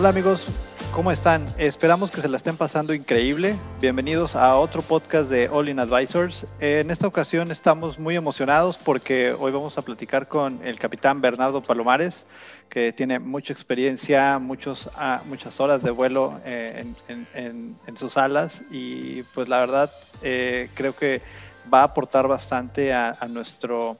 Hola amigos, ¿cómo están? Esperamos que se la estén pasando increíble. Bienvenidos a otro podcast de All In Advisors. En esta ocasión estamos muy emocionados porque hoy vamos a platicar con el capitán Bernardo Palomares, que tiene mucha experiencia, muchos, ah, muchas horas de vuelo eh, en, sus alas y pues la verdad eh, creo que va a aportar bastante a, a nuestro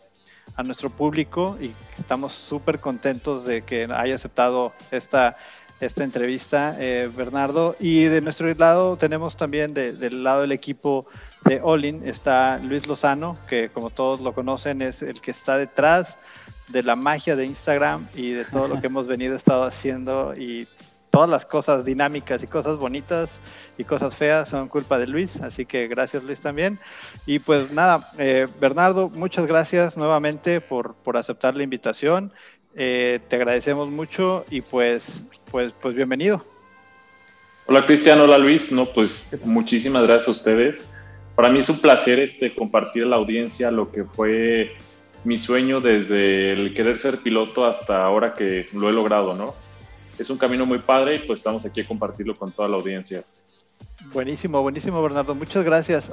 a nuestro público y estamos súper contentos de que haya aceptado esta esta entrevista, eh, Bernardo. Y de nuestro lado tenemos también del lado del equipo de Olin, está Luis Lozano, que como todos lo conocen es el que está detrás de la magia de Instagram y de todo lo que hemos venido estado haciendo y todas las cosas dinámicas y cosas bonitas y cosas feas son culpa de Luis, así que gracias Luis también. Y pues nada, eh, Bernardo, muchas gracias nuevamente por, por aceptar la invitación eh, te agradecemos mucho y pues, pues, pues bienvenido. Hola Cristian, hola Luis, no, pues muchísimas gracias a ustedes. Para mí es un placer este, compartir a la audiencia lo que fue mi sueño desde el querer ser piloto hasta ahora que lo he logrado, ¿no? Es un camino muy padre y pues estamos aquí a compartirlo con toda la audiencia. Buenísimo, buenísimo Bernardo, muchas gracias.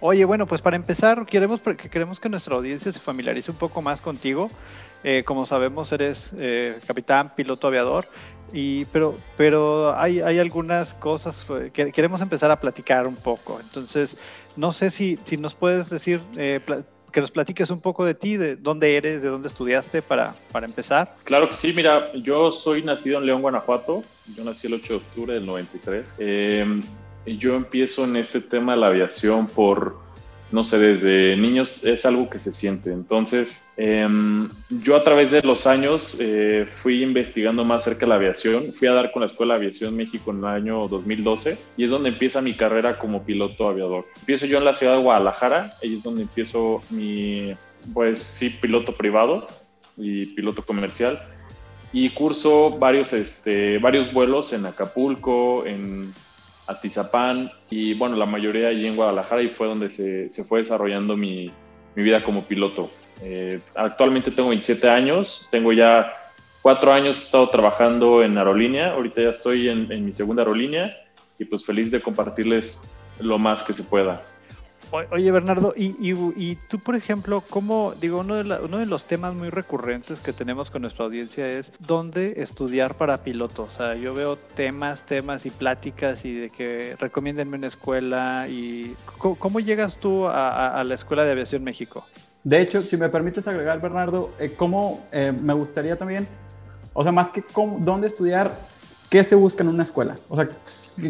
Oye, bueno, pues para empezar, queremos, queremos que nuestra audiencia se familiarice un poco más contigo. Eh, como sabemos, eres eh, capitán, piloto aviador, y, pero, pero hay, hay algunas cosas que queremos empezar a platicar un poco. Entonces, no sé si, si nos puedes decir, eh, que nos platiques un poco de ti, de dónde eres, de dónde estudiaste para, para empezar. Claro que sí, mira, yo soy nacido en León, Guanajuato, yo nací el 8 de octubre del 93. Em, yo empiezo en este tema de la aviación por no sé, desde niños es algo que se siente. Entonces, em, yo a través de los años eh, fui investigando más acerca de la aviación. Fui a dar con la Escuela de Aviación México en el año 2012 y es donde empieza mi carrera como piloto aviador. Empiezo yo en la ciudad de Guadalajara, ahí es donde empiezo mi, pues sí, piloto privado y piloto comercial. Y curso varios, este, varios vuelos en Acapulco, en Atizapán y bueno, la mayoría allí en Guadalajara y fue donde se, se fue desarrollando mi, mi, vida como piloto. Eh, actualmente tengo 27 años, tengo ya cuatro años he estado trabajando en aerolínea, ahorita ya estoy en, en mi segunda aerolínea y pues feliz de compartirles lo más que se pueda. Oye, Bernardo, y, y, tú, por ejemplo, ¿cómo, digo, uno de, uno de los temas muy recurrentes que tenemos con nuestra audiencia es dónde estudiar para pilotos? O sea, yo veo temas, temas y pláticas y de que recomiéndenme una escuela y ¿cómo, llegas tú a, la Escuela de Aviación México? De hecho, si me permites agregar, Bernardo, eh, ¿cómo eh, me gustaría también, o sea, más que cómo, dónde estudiar, ¿qué se busca en una escuela? O sea,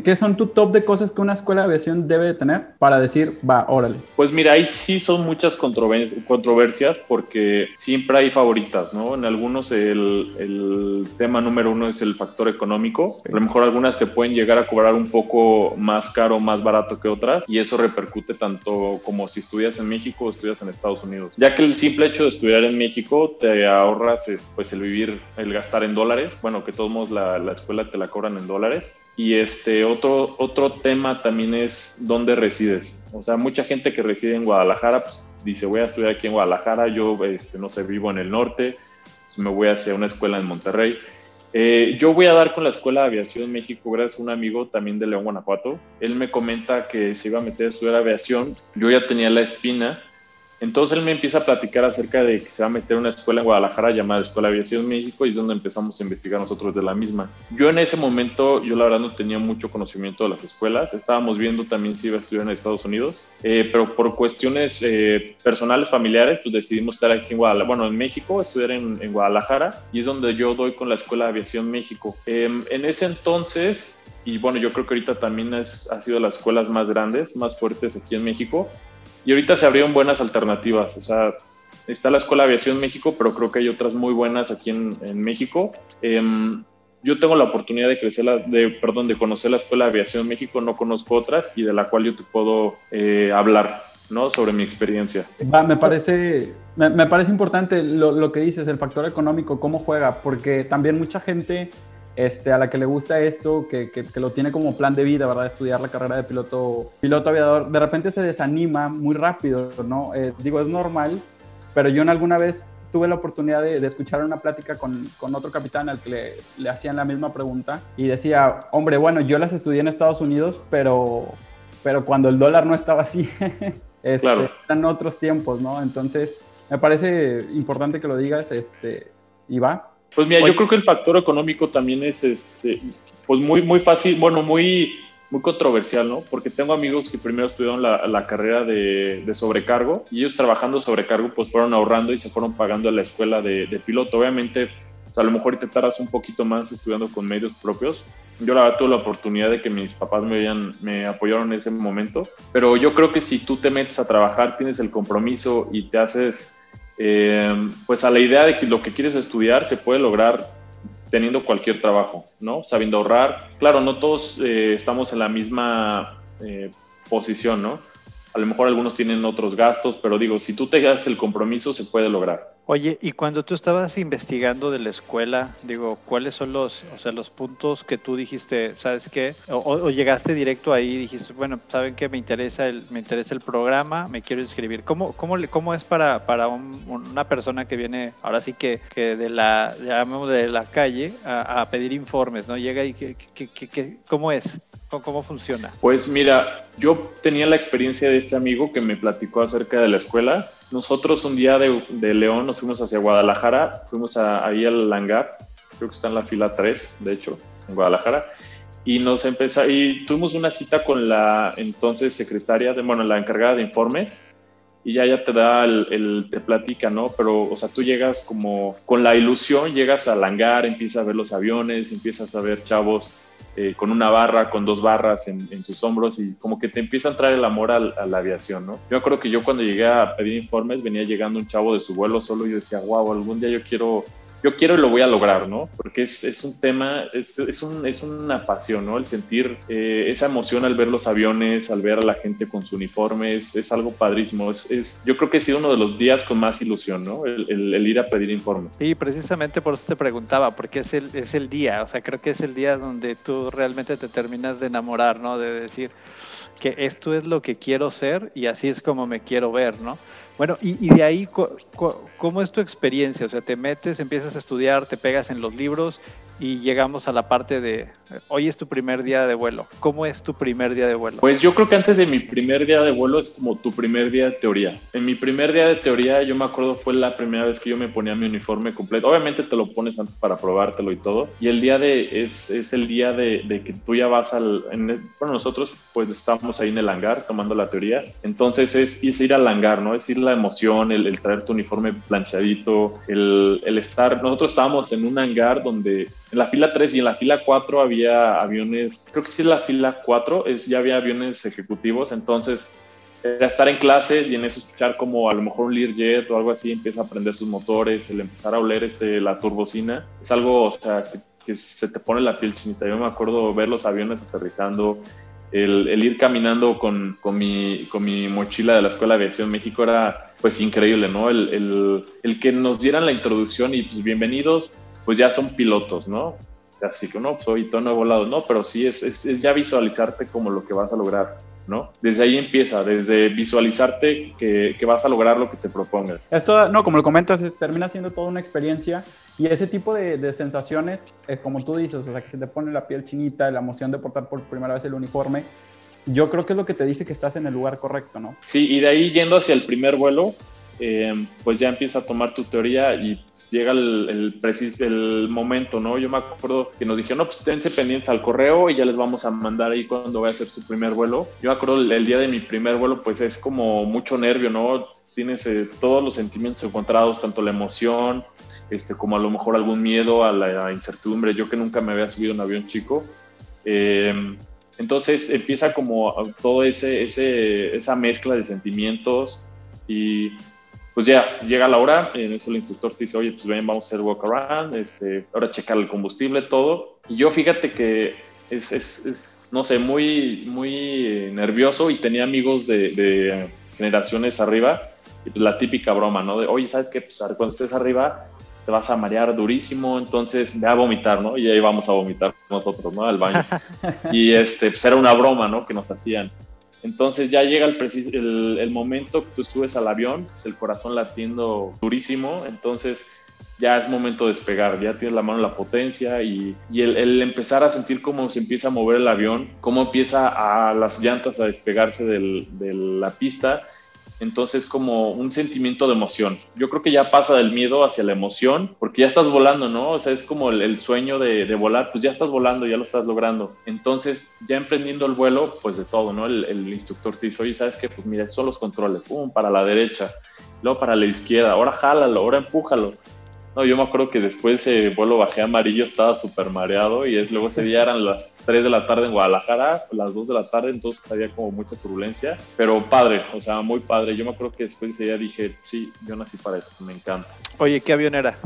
¿Qué son tu top de cosas que una escuela de aviación debe de tener para decir, va, órale? Pues mira, ahí sí son muchas controversias porque siempre hay favoritas, ¿no? En algunos el, el tema número uno es el factor económico. A lo mejor algunas te pueden llegar a cobrar un poco más caro, más barato que otras y eso repercute tanto como si estudias en México o estudias en Estados Unidos. Ya que el simple hecho de estudiar en México te ahorras pues el vivir, el gastar en dólares. Bueno, que todos modos la, la escuela te la cobran en dólares y este otro, otro tema también es dónde resides. O sea, mucha gente que reside en Guadalajara pues, dice, voy a estudiar aquí en Guadalajara, yo este, no sé, vivo en el norte, pues, me voy hacia una escuela en Monterrey. Eh, yo voy a dar con la Escuela de Aviación México gracias a un amigo también de León, Guanajuato. Él me comenta que se iba a meter a estudiar aviación. Yo ya tenía la espina entonces él me empieza a platicar acerca de que se va a meter una escuela en Guadalajara llamada Escuela de Aviación México y es donde empezamos a investigar nosotros de la misma. Yo en ese momento, yo la verdad no tenía mucho conocimiento de las escuelas, estábamos viendo también si iba a estudiar en Estados Unidos, eh, pero por cuestiones eh, personales, familiares, pues decidimos estar aquí en Guadalajara, bueno, en México, estudiar en, en, Guadalajara y es donde yo doy con la Escuela de Aviación México. Em, en ese entonces, y bueno, yo creo que ahorita también es, ha sido las escuelas más grandes, más fuertes aquí en México, y ahorita se abrieron buenas alternativas. O sea, está la Escuela de Aviación México, pero creo que hay otras muy buenas aquí en, en México. Em, yo tengo la oportunidad de crecer, la, de, perdón, de conocer la Escuela de Aviación México, no conozco otras y de la cual yo te puedo eh, hablar, ¿no? Sobre mi experiencia. Va, me parece, me, me parece importante lo, lo, que dices, el factor económico, cómo juega, porque también mucha gente este, a la que le gusta esto, que, que, lo tiene como plan de vida, ¿verdad? Estudiar la carrera de piloto, piloto aviador, de repente se desanima muy rápido, ¿no? Eh, digo, es normal, pero yo en alguna vez tuve la oportunidad de, escuchar una plática con, con, otro capitán al que le, le, hacían la misma pregunta y decía, hombre, bueno, yo las estudié en Estados Unidos, pero, pero cuando el dólar no estaba así, este, eran otros tiempos, ¿no? Entonces, me parece importante que lo digas, este, y va. Pues mira, yo creo que el factor económico también es, este, pues muy, muy fácil, bueno, muy muy controversial, ¿no? Porque tengo amigos que primero estudiaron la, la carrera de, de, sobrecargo y ellos trabajando sobrecargo pues fueron ahorrando y se fueron pagando a la escuela de, de piloto. Obviamente, pues, a lo mejor te tardas un poquito más estudiando con medios propios. Yo la verdad tuve la oportunidad de que mis papás me, habían, me apoyaron en ese momento, pero yo creo que si tú te metes a trabajar, tienes el compromiso y te haces eh, pues a la idea de que lo que quieres estudiar se puede lograr teniendo cualquier trabajo, ¿no? Sabiendo ahorrar. Claro, no todos eh, estamos en la misma eh, posición, ¿no? A lo mejor algunos tienen otros gastos, pero digo, si tú te das el compromiso, se puede lograr. Oye, y cuando tú estabas investigando de la escuela, digo, ¿cuáles son los, o sea, los puntos que tú dijiste, sabes qué? O, llegaste directo ahí y dijiste, bueno, saben que me interesa el, me interesa el programa, me quiero inscribir. ¿Cómo, cómo, cómo es para, para una persona que viene, ahora sí que, que de la, de la calle a, pedir informes, ¿no? Llega y, que, que, ¿cómo es? ¿Cómo funciona? Pues mira, yo tenía la experiencia de este amigo que me platicó acerca de la escuela. Nosotros un día de, León nos fuimos hacia Guadalajara, fuimos ahí al hangar, creo que está en la fila 3, de hecho, en Guadalajara, y nos empezó, y tuvimos una cita con la entonces secretaria, de, bueno, la encargada de informes, y ya ya te da el, el, te platica, ¿no? Pero, o sea, tú llegas como con la ilusión, llegas al hangar, empiezas a ver los aviones, empiezas a ver chavos eh, con una barra, con dos barras en, sus hombros y como que te empieza a entrar el amor a, la aviación, ¿no? Yo creo que yo cuando llegué a pedir informes venía llegando un chavo de su vuelo solo y yo decía, wow, algún día yo quiero yo quiero y lo voy a lograr, ¿no? Porque es, es un tema, es, es, un, es, una pasión, ¿no? El sentir eh, esa emoción al ver los aviones, al ver a la gente con su uniforme, es, algo padrísimo. Es, yo creo que ha sido uno de los días con más ilusión, ¿no? El, el, ir a pedir informe. Sí, precisamente por eso te preguntaba, porque es el, es el día, o sea, creo que es el día donde tú realmente te terminas de enamorar, ¿no? De decir que esto es lo que quiero ser y así es como me quiero ver, ¿no? Bueno, y, de ahí, ¿cómo es tu experiencia? O sea, te metes, empiezas a estudiar, te pegas en los libros y llegamos a la parte de hoy es tu primer día de vuelo. ¿Cómo es tu primer día de vuelo? Pues yo creo que antes de mi primer día de vuelo es como tu primer día de teoría. En mi primer día de teoría yo me acuerdo fue la primera vez que yo me ponía mi uniforme completo. Obviamente te lo pones antes para probártelo y todo. Y el día de es, es el día de, que tú ya vas al... bueno, nosotros pues estamos ahí en el hangar tomando la teoría. Entonces es, ir al hangar, ¿no? Es ir la emoción, el, el traer tu uniforme planchadito, el, el estar... Nosotros estábamos en un hangar donde en la fila 3 y en la fila 4 había aviones, creo que sí en la fila 4 es, ya había aviones ejecutivos, entonces era estar en clase y en eso escuchar como a lo mejor un Learjet o algo así empieza a prender sus motores, el empezar a oler este, la turbocina, es algo, o sea, que, se te pone la piel chinita. Yo me acuerdo ver los aviones aterrizando, el, el ir caminando con, con, mi, con mi mochila de la Escuela de Aviación México era pues increíble, ¿no? El, el, el que nos dieran la introducción y pues bienvenidos pues ya son pilotos, ¿no? Así que no, soy pues, no he volado, no, pero sí es, es, ya visualizarte como lo que vas a lograr, ¿no? Desde ahí empieza, desde visualizarte que, que vas a lograr lo que te propongas. Esto, no, como lo comentas, termina siendo toda una experiencia y ese tipo de, de sensaciones, eh, como tú dices, o sea, que se te pone la piel chinita, la emoción de portar por primera vez el uniforme, yo creo que es lo que te dice que estás en el lugar correcto, ¿no? Sí, y de ahí yendo hacia el primer vuelo, eh, pues ya empieza a tomar tu teoría y pues, llega el, el, el, momento, ¿no? Yo me acuerdo que nos dijeron, no, pues esténse pendientes al correo y ya les vamos a mandar ahí cuando vaya a hacer su primer vuelo. Yo me acuerdo el, día de mi primer vuelo, pues es como mucho nervio, ¿no? Tienes eh, todos los sentimientos encontrados, tanto la emoción, este, como a lo mejor algún miedo a la, incertidumbre. Yo que nunca me había subido un avión chico. Eh, entonces empieza como todo ese, ese, esa mezcla de sentimientos y pues ya llega la hora, en eso el instructor te dice, oye, pues ven, vamos a hacer walk around, este, ahora checar el combustible, todo. Y yo fíjate que es, es, no sé, muy, muy nervioso y tenía amigos de, de, generaciones arriba, y pues la típica broma, ¿no? De, oye, ¿sabes qué? Pues cuando estés arriba te vas a marear durísimo, entonces ve a vomitar, ¿no? Y ahí vamos a vomitar nosotros, ¿no? Al baño. y este, pues era una broma, ¿no? Que nos hacían. Entonces ya llega el, el, momento que tú subes al avión, pues, el corazón latiendo durísimo, entonces ya es momento de despegar, ya tienes la mano en la potencia y, el, el, empezar a sentir cómo se empieza a mover el avión, cómo empieza a las llantas a despegarse del, de la pista entonces, como un sentimiento de emoción. Yo creo que ya pasa del miedo hacia la emoción, porque ya estás volando, ¿no? O sea, es como el, sueño de, volar, pues ya estás volando, ya lo estás logrando. Entonces, ya emprendiendo el vuelo, pues de todo, ¿no? El, instructor te dice, oye, ¿sabes qué? Pues mira, son los controles, pum, para la derecha, luego para la izquierda, ahora jálalo, ahora empújalo. No, yo me acuerdo que después ese vuelo bajé amarillo, estaba súper mareado y es, luego ese día eran las 3 de la tarde en Guadalajara, las 2 de la tarde, entonces había como mucha turbulencia, pero padre, o sea, muy padre. Yo me acuerdo que después de ese día dije, sí, yo nací para eso, me encanta. Oye, ¿qué avión era?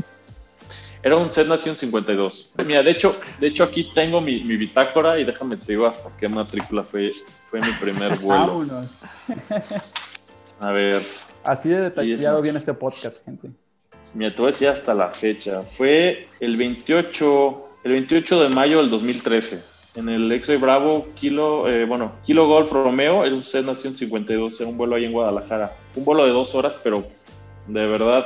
Era un Cessna 152. Mira, de hecho, de hecho aquí tengo mi, mi bitácora y déjame te digo hasta qué matrícula fue, fue mi primer vuelo. Vámonos. A ver. Así de detallado viene este podcast, gente. Mira, te voy hasta la fecha. Fue el 28, el 28 de mayo del 2013. En el Exoy Bravo, Kilo, eh, bueno, Kilo Golf Romeo, el usted nació en 52, en un vuelo ahí en Guadalajara. Un vuelo de dos horas, pero de verdad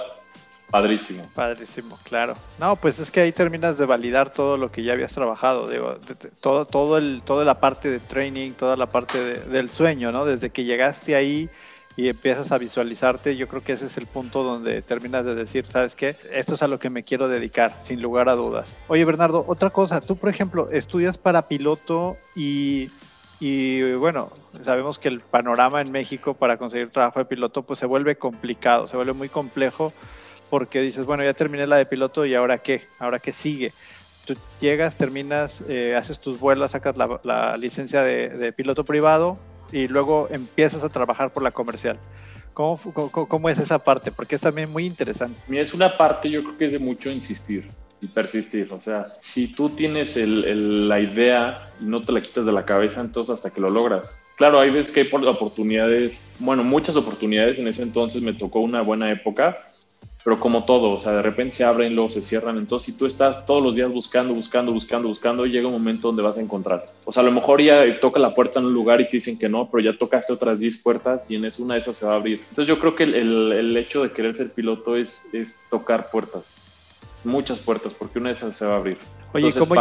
Padrísimo. Padrísimo, claro. No, pues es que ahí terminas de validar todo lo que ya habías trabajado, digo, todo, todo el, toda la parte de training, toda la parte del sueño, ¿no? Desde que llegaste ahí y empiezas a visualizarte, yo creo que ese es el punto donde terminas de decir, ¿sabes qué? Esto es a lo que me quiero dedicar, sin lugar a dudas. Oye, Bernardo, otra cosa, tú, por ejemplo, estudias para piloto y, y bueno, sabemos que el panorama en México para conseguir trabajo de piloto pues se vuelve complicado, se vuelve muy complejo porque dices, bueno, ya terminé la de piloto y ahora qué, ahora qué sigue. Tú llegas, terminas, eh, haces tus vuelos, sacas la, licencia de piloto privado, y luego empiezas a trabajar por la comercial. ¿Cómo, cómo, es esa parte? Porque es también muy interesante. Es una parte, yo creo que es de mucho insistir y persistir. O sea, si tú tienes el, la idea y no te la quitas de la cabeza, entonces hasta que lo logras. Claro, hay veces que hay oportunidades, bueno, muchas oportunidades. En ese entonces me tocó una buena época pero como todo, o sea, de repente se abren, luego se cierran. Entonces, si tú estás todos los días buscando, buscando, buscando, buscando, llega un momento donde vas a encontrar. O sea, a lo mejor ya toca la puerta en un lugar y te dicen que no, pero ya tocaste otras 10 puertas y en eso una de esas se va a abrir. Entonces, yo creo que el, el, hecho de querer ser piloto es, es tocar puertas, muchas puertas, porque una de esas se va a abrir. Oye, ¿cómo,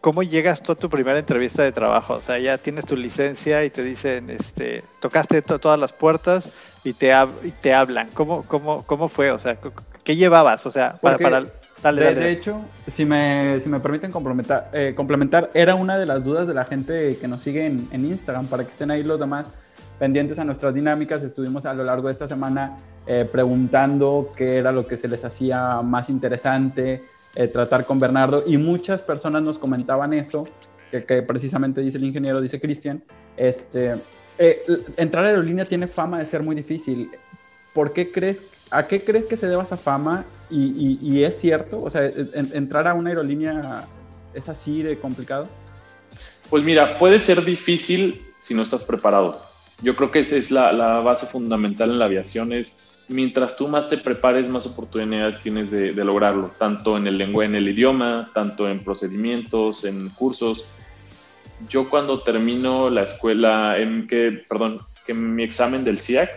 ¿cómo, llegas tú a tu primera entrevista de trabajo? O sea, ya tienes tu licencia y te dicen, este, tocaste todas las puertas y te, y te hablan. ¿Cómo, cómo, ¿Cómo fue? O sea, ¿qué llevabas? O sea, para... para de, hecho, si me, si me permiten complementar, eh, complementar, era una de las dudas de la gente que nos sigue en, en, Instagram, para que estén ahí los demás pendientes a nuestras dinámicas. Estuvimos a lo largo de esta semana eh, preguntando qué era lo que se les hacía más interesante eh, tratar con Bernardo y muchas personas nos comentaban eso, que, que precisamente dice el ingeniero, dice Cristian, este, eh, entrar a aerolínea tiene fama de ser muy difícil. ¿Por qué crees, a qué crees que se deba esa fama? Y, es cierto, o sea, entrar a una aerolínea es así de complicado. Pues mira, puede ser difícil si no estás preparado. Yo creo que esa es la, base fundamental en la aviación, es mientras tú más te prepares, más oportunidades tienes de, lograrlo, tanto en el lengua, en el idioma, tanto en procedimientos, en cursos yo cuando termino la escuela, en que, perdón, que mi examen del CIAC,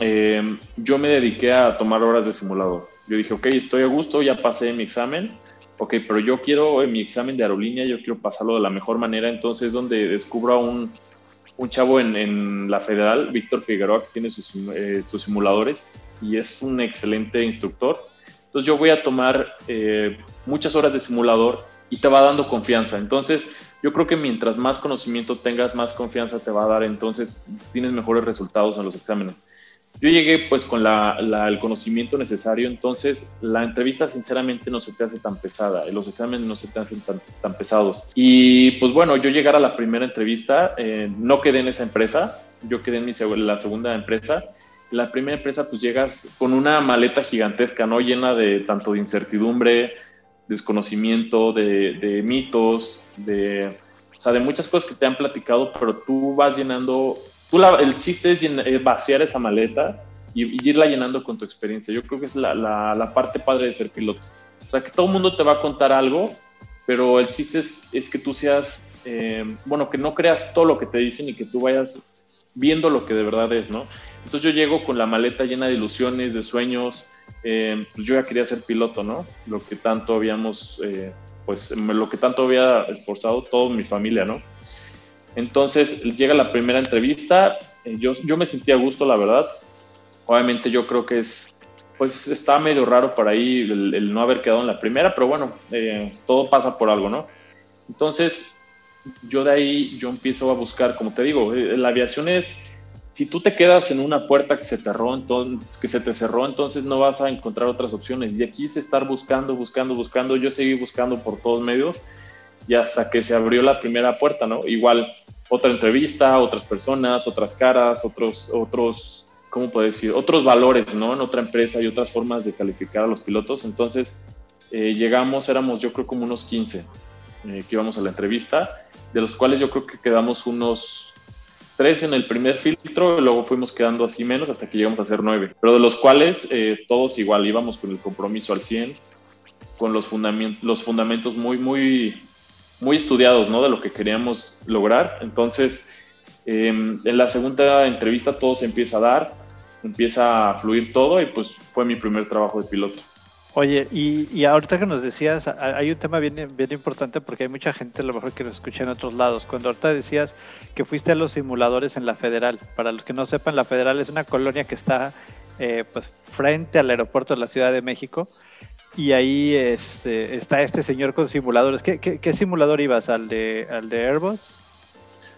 em, yo me dediqué a tomar horas de simulador. Yo dije, ok, estoy a gusto, ya pasé mi examen, ok, pero yo quiero en mi examen de aerolínea, yo quiero pasarlo de la mejor manera, entonces es donde descubro a un, un chavo en, en, la federal, Víctor Figueroa, que tiene sus, eh, sus, simuladores y es un excelente instructor. Entonces yo voy a tomar eh, muchas horas de simulador y te va dando confianza. Entonces yo creo que mientras más conocimiento tengas, más confianza te va a dar, entonces tienes mejores resultados en los exámenes. Yo llegué pues con la, el conocimiento necesario, entonces la entrevista sinceramente no se te hace tan pesada, los exámenes no se te hacen tan, tan pesados. Y pues bueno, yo llegar a la primera entrevista, eh, no quedé en esa empresa, yo quedé en mi, la segunda empresa. La primera empresa pues llegas con una maleta gigantesca, ¿no? Llena de tanto de incertidumbre, desconocimiento, de, de mitos, de, o sea, de muchas cosas que te han platicado, pero tú vas llenando, tú el chiste es, vaciar esa maleta y, irla llenando con tu experiencia. Yo creo que es la, la, parte padre de ser piloto. O sea, que todo el mundo te va a contar algo, pero el chiste es, es que tú seas, eh, bueno, que no creas todo lo que te dicen y que tú vayas viendo lo que de verdad es, ¿no? Entonces yo llego con la maleta llena de ilusiones, de sueños, eh, pues yo ya quería ser piloto, ¿no? Lo que tanto habíamos, eh, pues lo que tanto había esforzado toda mi familia, ¿no? Entonces llega la primera entrevista, eh, yo, yo me sentía a gusto, la verdad. Obviamente yo creo que es, pues está medio raro para ahí el, no haber quedado en la primera, pero bueno, todo pasa por algo, ¿no? Entonces yo de ahí, yo empiezo a buscar, como te digo, la aviación es si tú te quedas en una puerta que se, cerró, entonces, que se te cerró, entonces no vas a encontrar otras opciones. Y aquí es estar buscando, buscando, buscando. Yo seguí buscando por todos medios y hasta que se abrió la primera puerta, ¿no? Igual otra entrevista, otras personas, otras caras, otros, otros, ¿cómo puedo decir? Otros valores, ¿no? En otra empresa y otras formas de calificar a los pilotos. Entonces eh, llegamos, éramos yo creo como unos 15 eh, que íbamos a la entrevista, de los cuales yo creo que quedamos unos tres en el primer filtro, luego fuimos quedando así menos hasta que llegamos a ser nueve, pero de los cuales eh, todos igual íbamos con el compromiso al 100, con los, fundamentos, los fundamentos muy, muy, muy estudiados, ¿no? De lo que queríamos lograr. Entonces, em, en la segunda entrevista todo se empieza a dar, empieza a fluir todo y pues fue mi primer trabajo de piloto. Oye, y, y, ahorita que nos decías, hay un tema bien, bien importante porque hay mucha gente a lo mejor que lo escucha en otros lados. Cuando ahorita decías que fuiste a los simuladores en la Federal, para los que no sepan, la Federal es una colonia que está eh, pues frente al aeropuerto de la Ciudad de México y ahí este, está este señor con simuladores. ¿Qué, qué, simulador ibas? ¿Al de, ¿Al de Airbus?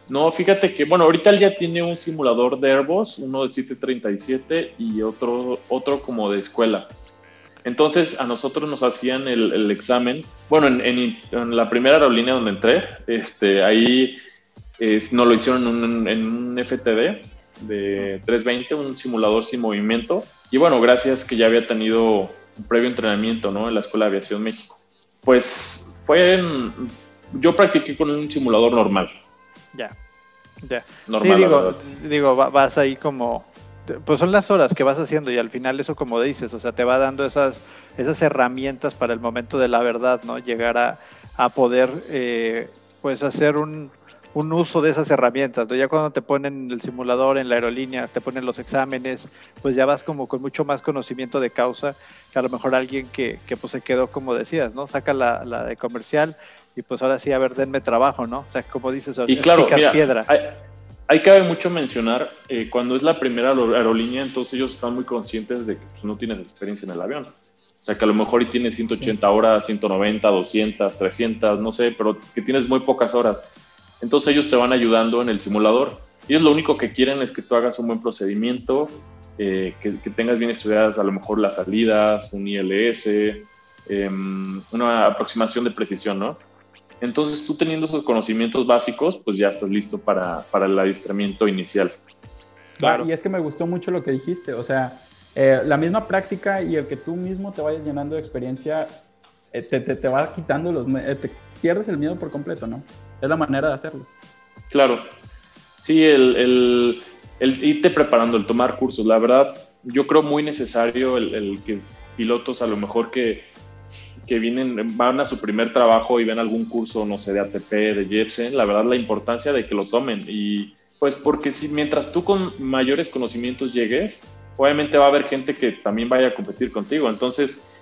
No, fíjate que, bueno, ahorita él ya tiene un simulador de Airbus, uno de 737 y otro, otro como de escuela. Entonces a nosotros nos hacían el, examen. Bueno, en, la primera aerolínea donde entré, este, ahí eh, nos lo hicieron en un, FTD de 320, un simulador sin movimiento. Y bueno, gracias que ya había tenido un previo entrenamiento ¿no? en la Escuela de Aviación México. Pues fue yo practiqué con un simulador normal. Ya, ya. Normal, digo, digo, vas ahí como pues son las horas que vas haciendo y al final eso como dices, o sea, te va dando esas, esas herramientas para el momento de la verdad, ¿no? Llegar a, a poder, eh, pues, hacer un, un, uso de esas herramientas, ¿no? Ya cuando te ponen el simulador en la aerolínea, te ponen los exámenes, pues ya vas como con mucho más conocimiento de causa que a lo mejor alguien que, que pues se quedó, como decías, ¿no? Saca la, la de comercial y pues ahora sí, a ver, denme trabajo, ¿no? O sea, como dices, y claro, mira, piedra. Hay, que mucho mencionar, eh, cuando es la primera aerolínea, entonces ellos están muy conscientes de que pues, no tienes experiencia en el avión. O sea, que a lo mejor y tienes 180 horas, 190, 200, 300, no sé, pero que tienes muy pocas horas. Entonces ellos te van ayudando en el simulador. Ellos lo único que quieren es que tú hagas un buen procedimiento, eh, que, tengas bien estudiadas a lo mejor las salidas, un ILS, em, una aproximación de precisión, ¿no? Entonces tú teniendo esos conocimientos básicos, pues ya estás listo para, para el adiestramiento inicial. Claro. y es que me gustó mucho lo que dijiste, o sea, eh, la misma práctica y el que tú mismo te vayas llenando de experiencia, eh, te, te, te, va quitando los... Eh, te pierdes el miedo por completo, ¿no? Es la manera de hacerlo. Claro. Sí, el, el, el irte preparando, el tomar cursos, la verdad, yo creo muy necesario el, el que pilotos a lo mejor que que vienen, van a su primer trabajo y ven algún curso, no sé, de ATP, de Jepsen, la verdad la importancia de que lo tomen. Y pues porque si mientras tú con mayores conocimientos llegues, obviamente va a haber gente que también vaya a competir contigo. Entonces,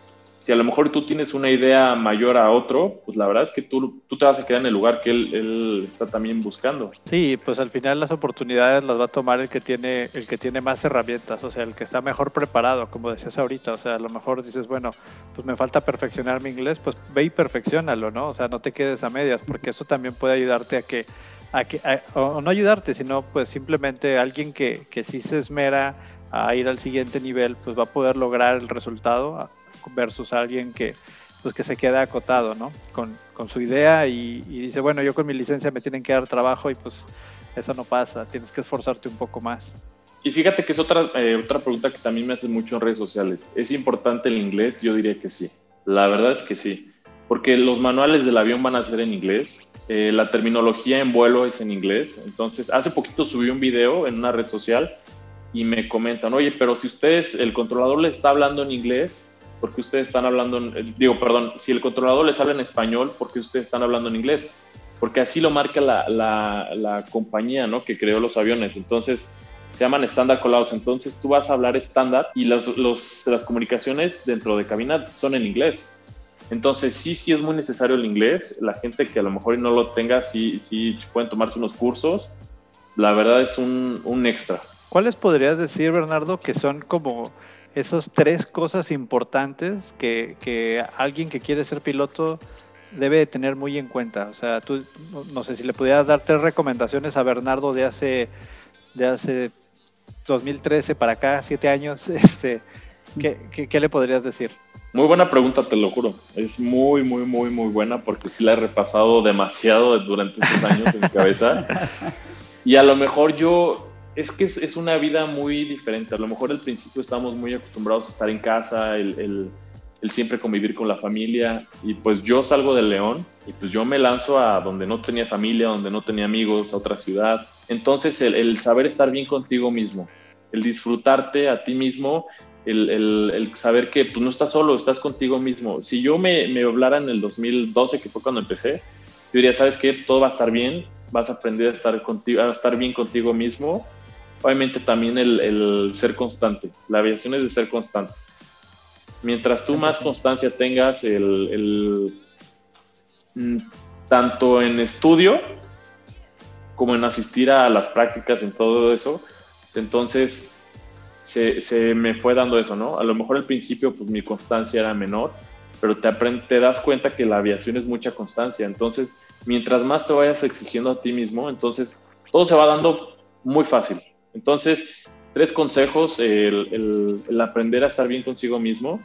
si a lo mejor tú tienes una idea mayor a otro, pues la verdad es que tú, tú te vas a quedar en el lugar que él, él, está también buscando. Sí, pues al final las oportunidades las va a tomar el que tiene el que tiene más herramientas, o sea, el que está mejor preparado, como decías ahorita, o sea, a lo mejor dices, bueno, pues me falta perfeccionar mi inglés, pues ve y perfeccionalo, ¿no? O sea, no te quedes a medias, porque eso también puede ayudarte a que a que o no ayudarte, sino pues simplemente alguien que, que sí se esmera a ir al siguiente nivel, pues va a poder lograr el resultado versus alguien que, pues, que se queda acotado, ¿no? Con, con su idea y, dice, bueno, yo con mi licencia me tienen que dar trabajo y pues eso no pasa, tienes que esforzarte un poco más. Y fíjate que es otra, eh, otra pregunta que también me hacen mucho en redes sociales. ¿Es importante el inglés? Yo diría que sí. La verdad es que sí. Porque los manuales del avión van a ser en inglés. Eh, la terminología en vuelo es en inglés. Entonces, hace poquito subí un video en una red social y me comentan, oye, pero si ustedes, el controlador le está hablando en inglés, porque ustedes están hablando, digo, perdón, si el controlador les habla en español, porque ustedes están hablando en inglés. porque así lo marca la, la, compañía ¿no? que creó los aviones. Entonces, se llaman estándar callouts. Entonces, tú vas a hablar estándar y los, los, las comunicaciones dentro de cabina son en inglés. Entonces, sí, sí es muy necesario el inglés. La gente que a lo mejor no lo tenga, sí, sí pueden tomarse unos cursos. La verdad es un, un extra. ¿Cuáles podrías decir, Bernardo, que son como esas tres cosas importantes que, que alguien que quiere ser piloto debe tener muy en cuenta? O sea, tú, no sé si le pudieras dar tres recomendaciones a Bernardo de hace, de hace 2013 para acá, siete años, este, ¿qué, qué le podrías decir? Muy buena pregunta, te lo juro. Es muy, muy, muy, muy buena porque sí la he repasado demasiado durante estos años en mi cabeza. Y a lo mejor yo, es que es, una vida muy diferente. A lo mejor al principio estamos muy acostumbrados a estar en casa, el, el, siempre convivir con la familia. Y pues yo salgo de León y pues yo me lanzo a donde no tenía familia, donde no tenía amigos, a otra ciudad. Entonces el, el saber estar bien contigo mismo, el disfrutarte a ti mismo el, saber que pues, no estás solo, estás contigo mismo. Si yo me, me, hablara en el 2012, que fue cuando empecé, yo diría, ¿sabes qué? Todo va a estar bien, vas a aprender a estar, contigo, a estar bien contigo mismo. Obviamente también el, ser constante. La aviación es de ser constante. Mientras tú más constancia tengas, el, mm, tanto en estudio como en asistir a las prácticas, en todo eso, entonces se, me fue dando eso, ¿no? A lo mejor al principio pues mi constancia era menor, pero te, te das cuenta que la aviación es mucha constancia. Entonces, mientras más te vayas exigiendo a ti mismo, entonces todo se va dando muy fácil. Entonces, tres consejos, el, aprender a estar bien consigo mismo,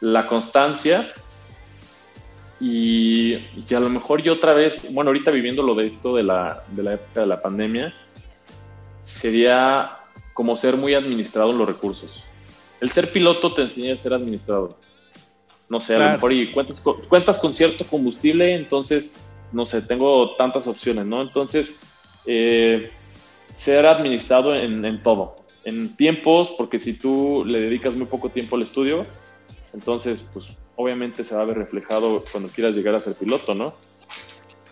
la constancia y, y, a lo mejor yo otra vez, bueno, ahorita viviendo lo de esto de la, de la época de la pandemia, sería como ser muy administrado en los recursos. El ser piloto te enseña a ser administrador. No sé, a lo mejor y cuentas cuentas con cierto combustible, entonces, no sé, tengo tantas opciones, ¿no? Entonces, eh, ser administrado en, en, todo, en tiempos, porque si tú le dedicas muy poco tiempo al estudio, entonces, pues obviamente se va a ver reflejado cuando quieras llegar a ser piloto, ¿no?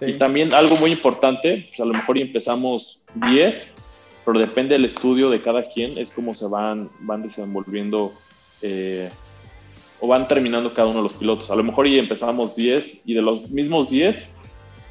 Y también algo muy importante, pues a lo mejor empezamos 10 pero depende del estudio de cada quien, es como se van, van desenvolviendo eh, o van terminando cada uno de los pilotos. A lo mejor y empezamos 10 y de los mismos 10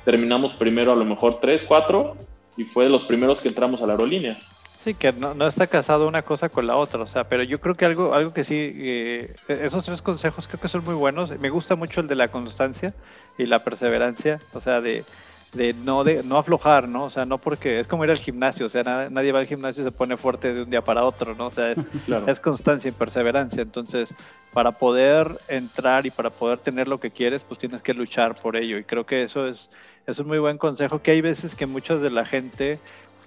terminamos primero a lo mejor 3, 4 y fue de los primeros que entramos a la aerolínea. Sí, que no, no, está casado una cosa con la otra, o sea, pero yo creo que algo, algo que sí, eh, esos tres consejos creo que son muy buenos. Me gusta mucho el de la constancia y la perseverancia, o sea, de, de no de no aflojar, ¿no? O sea, no porque es como ir al gimnasio, o sea, nadie va al gimnasio y se pone fuerte de un día para otro, ¿no? O sea, es, es, constancia y perseverancia. Entonces, para poder entrar y para poder tener lo que quieres, pues tienes que luchar por ello. Y creo que eso es, es un muy buen consejo, que hay veces que muchos de la gente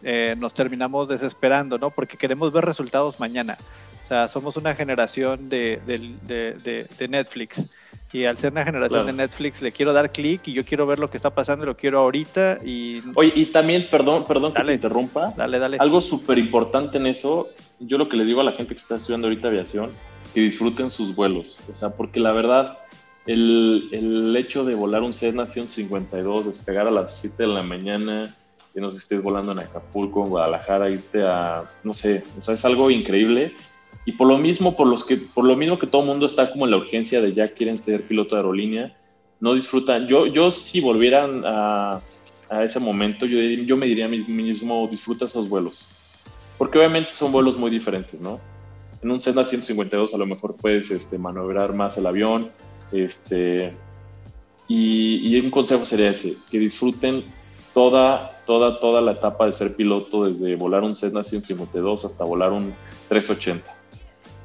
eh, nos terminamos desesperando, ¿no? Porque queremos ver resultados mañana. O sea, somos una generación de, de, de Netflix y al ser una generación de Netflix le quiero dar clic y yo quiero ver lo que está pasando y lo quiero ahorita y... Oye, y también, perdón, perdón que te interrumpa. Dale, dale. Algo súper importante en eso, yo lo que le digo a la gente que está estudiando ahorita aviación, que disfruten sus vuelos. O sea, porque la verdad, el, el hecho de volar un Cessna 152, despegar a las 7 de la mañana, que nos estés volando en Acapulco, en Guadalajara, irte a, no sé, o sea, es algo increíble y por lo mismo, por, los que, por lo mismo que todo el mundo está como en la urgencia de ya quieren ser piloto de aerolínea, no disfrutan. Yo, yo si volvieran a, ese momento, yo, yo me diría a mí mismo, disfruta esos vuelos. Porque obviamente son vuelos muy diferentes, ¿no? En un Cessna 152 a lo mejor puedes este, maniobrar más el avión. Este, y, y un consejo sería ese, que disfruten toda, toda, toda la etapa de ser piloto, desde volar un Cessna 152 hasta volar un 380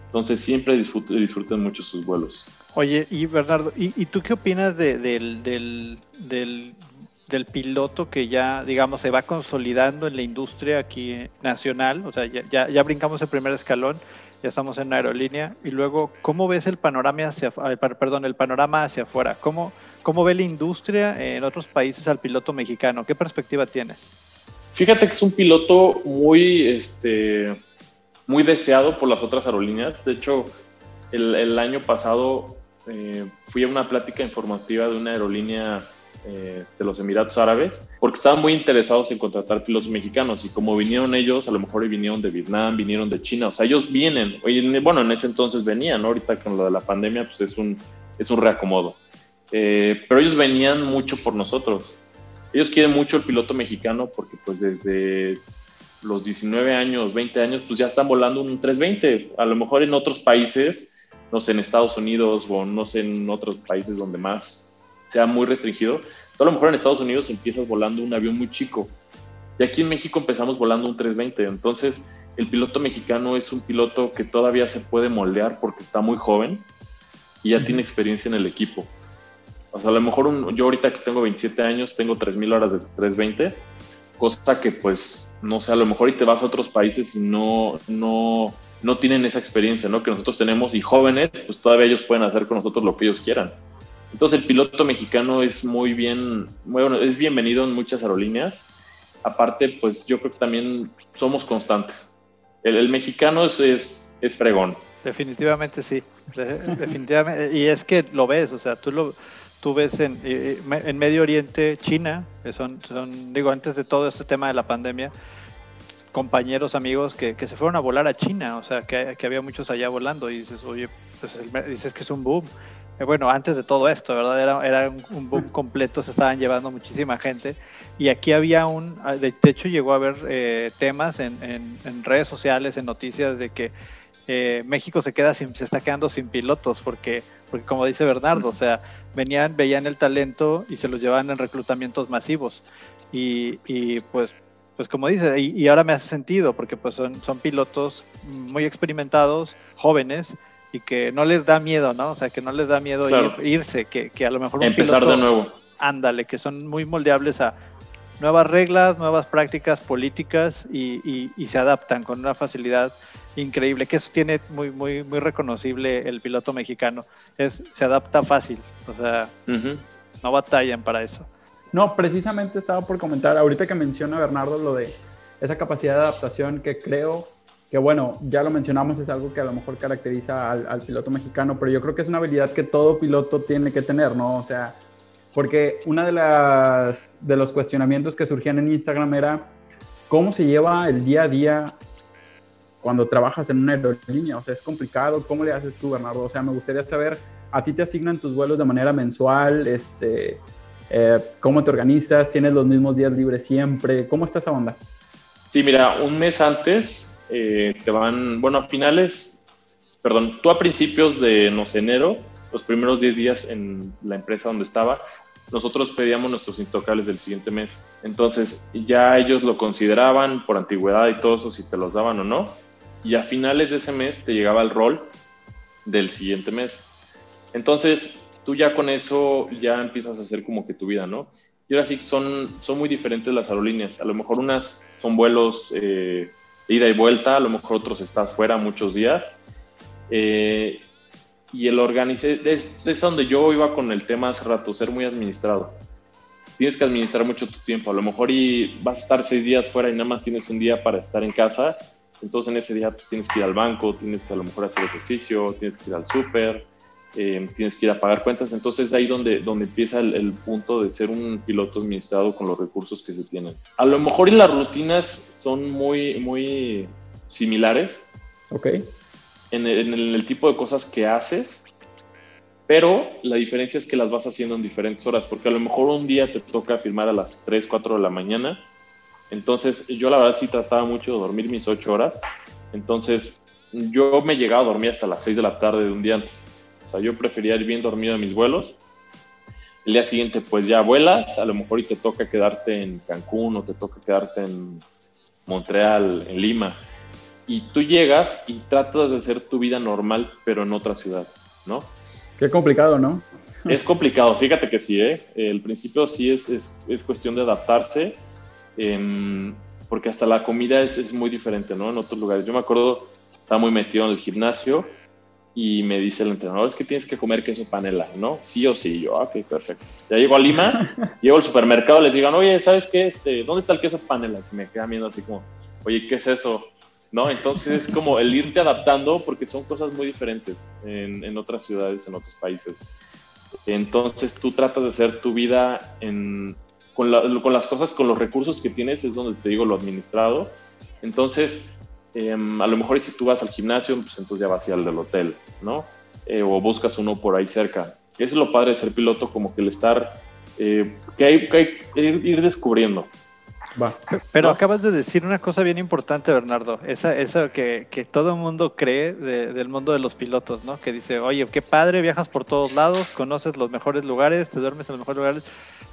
entonces siempre disfruten, disfruten mucho sus vuelos. Oye, y Bernardo, ¿y, tú qué opinas del, del, del, piloto que ya, digamos, se va consolidando en la industria aquí nacional? O sea, ya, ya, brincamos el primer escalón, ya estamos en aerolínea, y luego, ¿cómo ves el panorama hacia, perdón, el panorama hacia afuera? ¿Cómo, ¿Cómo ve la industria en otros países al piloto mexicano? ¿Qué perspectiva tienes? Fíjate que es un piloto muy, este, muy deseado por las otras aerolíneas. De hecho, el, año pasado eh, fui a una plática informativa de una aerolínea eh, de los Emiratos Árabes, porque estaban muy interesados en contratar pilotos mexicanos y como vinieron ellos, a lo mejor vinieron de Vietnam, vinieron de China, o sea, ellos vienen, bueno, en ese entonces venían, ahorita con lo de la pandemia, pues es un, es un reacomodo. Eh, pero ellos venían mucho por nosotros. Ellos quieren mucho el piloto mexicano porque pues desde los 19 años, 20 años, pues ya están volando un 320. A lo mejor en otros países, no sé, en Estados Unidos o no sé, en otros países donde más sea muy restringido, a lo mejor en Estados Unidos empiezas volando un avión muy chico. Y aquí en México empezamos volando un 320. Entonces, el piloto mexicano es un piloto que todavía se puede moldear porque está muy joven y ya tiene experiencia en el equipo. O sea, a lo mejor yo ahorita que tengo 27 años, tengo 3.000 horas de 320, cosa que pues, no sé, a lo mejor y te vas a otros países y no, no, no tienen esa experiencia, ¿no? Que nosotros tenemos y jóvenes, pues todavía ellos pueden hacer con nosotros lo que ellos quieran. Entonces el piloto mexicano es muy bien, bueno, es bienvenido en muchas aerolíneas. Aparte, pues yo creo que también somos constantes. El, mexicano es, es, es fregón. Definitivamente sí, definitivamente. Y es que lo ves, o sea, tú lo, tú ves en, en Medio Oriente, China, que son, son, digo, antes de todo este tema de la pandemia, compañeros, amigos que, que se fueron a volar a China, o sea, que, que había muchos allá volando y dices, oye, pues dices que es un boom. Eh, bueno, antes de todo esto, ¿verdad? Era, era un boom completo, se estaban llevando muchísima gente. Y aquí había un, ah, de hecho llegó a haber eh, temas en, en, en, redes sociales, en noticias de que eh, México se queda sin, se está quedando sin pilotos porque, porque como dice Bernardo, o sea, venían, veían el talento y se los llevaban en reclutamientos masivos. Y, y pues, pues como dice, y, y, ahora me hace sentido porque pues son, son pilotos muy experimentados, jóvenes, y que no les da miedo, ¿no? O sea, que no les da miedo irse, que, que, a lo mejor un Empezar de nuevo. Ándale, que son muy moldeables a nuevas reglas, nuevas prácticas políticas y, y se adaptan con una facilidad increíble, que eso tiene muy, muy, muy reconocible el piloto mexicano. Es, se adapta fácil, o sea, no batallan para eso. No, precisamente estaba por comentar, ahorita que menciona Bernardo lo de esa capacidad de adaptación que creo que bueno, ya lo mencionamos, es algo que a lo mejor caracteriza al, al, piloto mexicano, pero yo creo que es una habilidad que todo piloto tiene que tener, ¿no? O sea, porque una de las de los cuestionamientos que surgían en Instagram era cómo se lleva el día a día cuando trabajas en una aerolínea? O sea, es complicado. ¿Cómo le haces tú, Bernardo? O sea, me gustaría saber, ¿a ti te asignan tus vuelos de manera mensual? Este, eh, ¿Cómo te organizas? ¿Tienes los mismos días libres siempre? ¿Cómo está esa onda? Sí, mira, un mes antes eh, te van, bueno, a finales, perdón, tú a principios de, no sé, enero, los primeros 10 días en la empresa donde estaba, nosotros pedíamos nuestros intocables del siguiente mes. Entonces ya ellos lo consideraban por antigüedad y todo eso, si te los daban o no y a finales de ese mes te llegaba el rol del siguiente mes. Entonces, tú ya con eso ya empiezas a hacer como que tu vida, ¿no? Y ahora sí, son, son muy diferentes las aerolíneas. A lo mejor unas son vuelos eh, de ida y vuelta, a lo mejor otros estás fuera muchos días. Eh, y el organice, es, es donde yo iba con el tema hace rato, ser muy administrado. Tienes que administrar mucho tu tiempo. A lo mejor y vas a estar seis días fuera y nada más tienes un día para estar en casa entonces en ese día pues, tienes que ir al banco, tienes que a lo mejor hacer ejercicio, tienes que ir al súper, eh, tienes que ir a pagar cuentas. Entonces ahí donde, donde empieza el, punto de ser un piloto administrado con los recursos que se tienen. A lo mejor en las rutinas son muy, muy similares. Ok. En el, en el tipo de cosas que haces, pero la diferencia es que las vas haciendo en diferentes horas, porque a lo mejor un día te toca firmar a las 3, 4 de la mañana entonces, yo la verdad sí trataba mucho de dormir mis ocho horas. Entonces, yo me llegaba a dormir hasta las seis de la tarde de un día antes. O sea, yo prefería ir bien dormido en mis vuelos. El día siguiente, pues ya vuelas, a lo mejor y te toca quedarte en Cancún o te toca quedarte en Montreal, en Lima. Y tú llegas y tratas de hacer tu vida normal, pero en otra ciudad, ¿no? Qué complicado, ¿no? Es complicado, fíjate que sí, ¿eh? El principio sí es, es, es cuestión de adaptarse Em, porque hasta la comida es, es, muy diferente, ¿no? En otros lugares. Yo me acuerdo, estaba muy metido en el gimnasio y me dice el entrenador, es que tienes que comer queso panela, ¿no? Sí o sí. Yo, ah, ok, perfecto. Ya llego a Lima, llego al supermercado, les digan, oye, ¿sabes qué? Este, ¿Dónde está el queso panela? Y me quedan viendo así como, oye, ¿qué es eso? ¿No? Entonces es como el irte adaptando porque son cosas muy diferentes en, en otras ciudades, en otros países. Entonces tú tratas de hacer tu vida en, con, las cosas, con los recursos que tienes, es donde te digo lo administrado. Entonces, em, a lo mejor si tú vas al gimnasio, pues entonces ya vas al del hotel, ¿no? Eh, o buscas uno por ahí cerca. Eso es lo padre de ser piloto, como que el estar, eh, que, hay, que ir descubriendo. Pero acabas de decir una cosa bien importante, Bernardo. Esa, esa que, que todo el mundo cree del mundo de los pilotos, ¿no? Que dice, oye, qué padre, viajas por todos lados, conoces los mejores lugares, te duermes en los mejores lugares.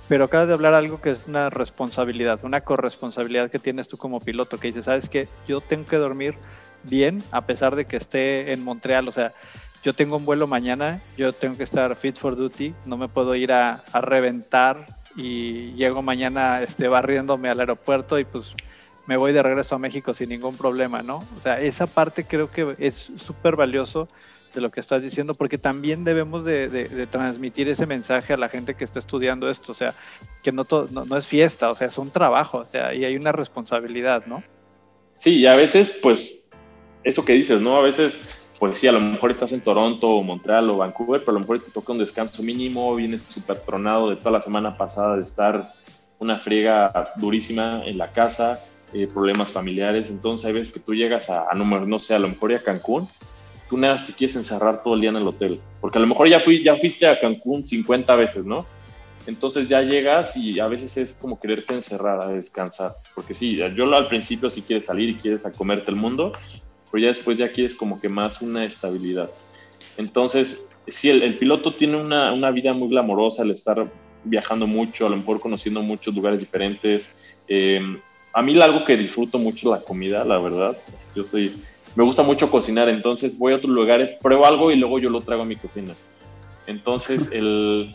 Pero acabas de hablar algo que es una responsabilidad, una corresponsabilidad que tienes tú como piloto, que dices, ¿sabes qué? Yo tengo que dormir bien a pesar de que esté en Montreal. O sea, yo tengo un vuelo mañana, yo tengo que estar fit for duty, no me puedo ir a, a reventar y llego mañana este, barriéndome al aeropuerto y pues me voy de regreso a México sin ningún problema, ¿no? O sea, esa parte creo que es súper valioso de lo que estás diciendo, porque también debemos de, transmitir ese mensaje a la gente que está estudiando esto, o sea, que no, no, no, es fiesta, o sea, es un trabajo, o sea, y hay una responsabilidad, ¿no? Sí, y a veces, pues, eso que dices, ¿no? A veces pues sí, a lo mejor estás en Toronto o Montreal o Vancouver, pero a lo mejor te toca un descanso mínimo, vienes súper tronado de toda la semana pasada de estar una friega durísima en la casa, eh, problemas familiares, entonces hay veces que tú llegas a, a, no sé, a lo mejor a Cancún, tú nada más te quieres encerrar todo el día en el hotel, porque a lo mejor ya, fui, ya fuiste a Cancún 50 veces, ¿no? Entonces ya llegas y a veces es como quererte encerrar a descansar, porque sí, yo al principio sí quieres salir y quieres a comerte el mundo, pero ya después ya quieres como que más una estabilidad. Entonces, sí, el, piloto tiene una, una, vida muy glamorosa, el estar viajando mucho, a lo mejor conociendo muchos lugares diferentes. Eh, a mí algo que disfruto mucho es la comida, la verdad. Yo soy, me gusta mucho cocinar, entonces voy a otros lugares, pruebo algo y luego yo lo traigo a mi cocina. Entonces, el,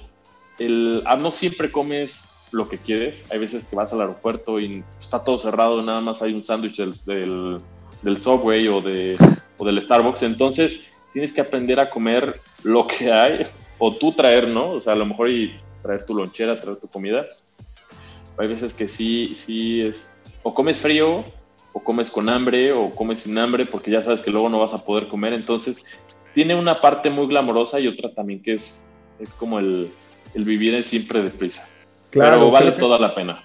el, ah, no siempre comes lo que quieres. Hay veces que vas al aeropuerto y está todo cerrado, nada más hay un sándwich del, del del Subway o, de, o del Starbucks. Entonces, tienes que aprender a comer lo que hay o tú traer, ¿no? O sea, a lo mejor y traer tu lonchera, traer tu comida. Hay veces que sí, sí es, o comes frío, o comes con hambre, o comes sin hambre, porque ya sabes que luego no vas a poder comer. Entonces, tiene una parte muy glamorosa y otra también que es, es como el, el vivir siempre deprisa. Claro, Pero vale toda la pena.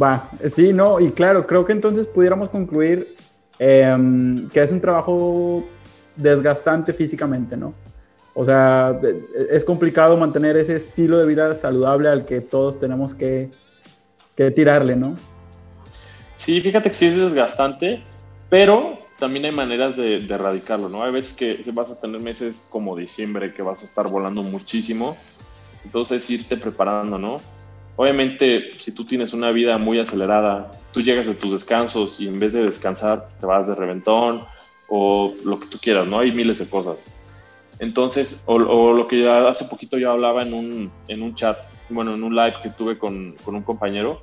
Va, sí, no, y claro, creo que entonces pudiéramos concluir em, que es un trabajo desgastante físicamente, ¿no? O sea, es complicado mantener ese estilo de vida saludable al que todos tenemos que, que tirarle, ¿no? Sí, fíjate que sí es desgastante, pero también hay maneras de, de, erradicarlo, ¿no? Hay veces que vas a tener meses como diciembre que vas a estar volando muchísimo, entonces irte preparando, ¿no? Obviamente, si tú tienes una vida muy acelerada, tú llegas de tus descansos y en vez de descansar te vas de reventón o lo que tú quieras, ¿no? Hay miles de cosas. Entonces, o, lo que ya hace poquito yo hablaba en un, en un chat, bueno, en un live que tuve con, con un compañero,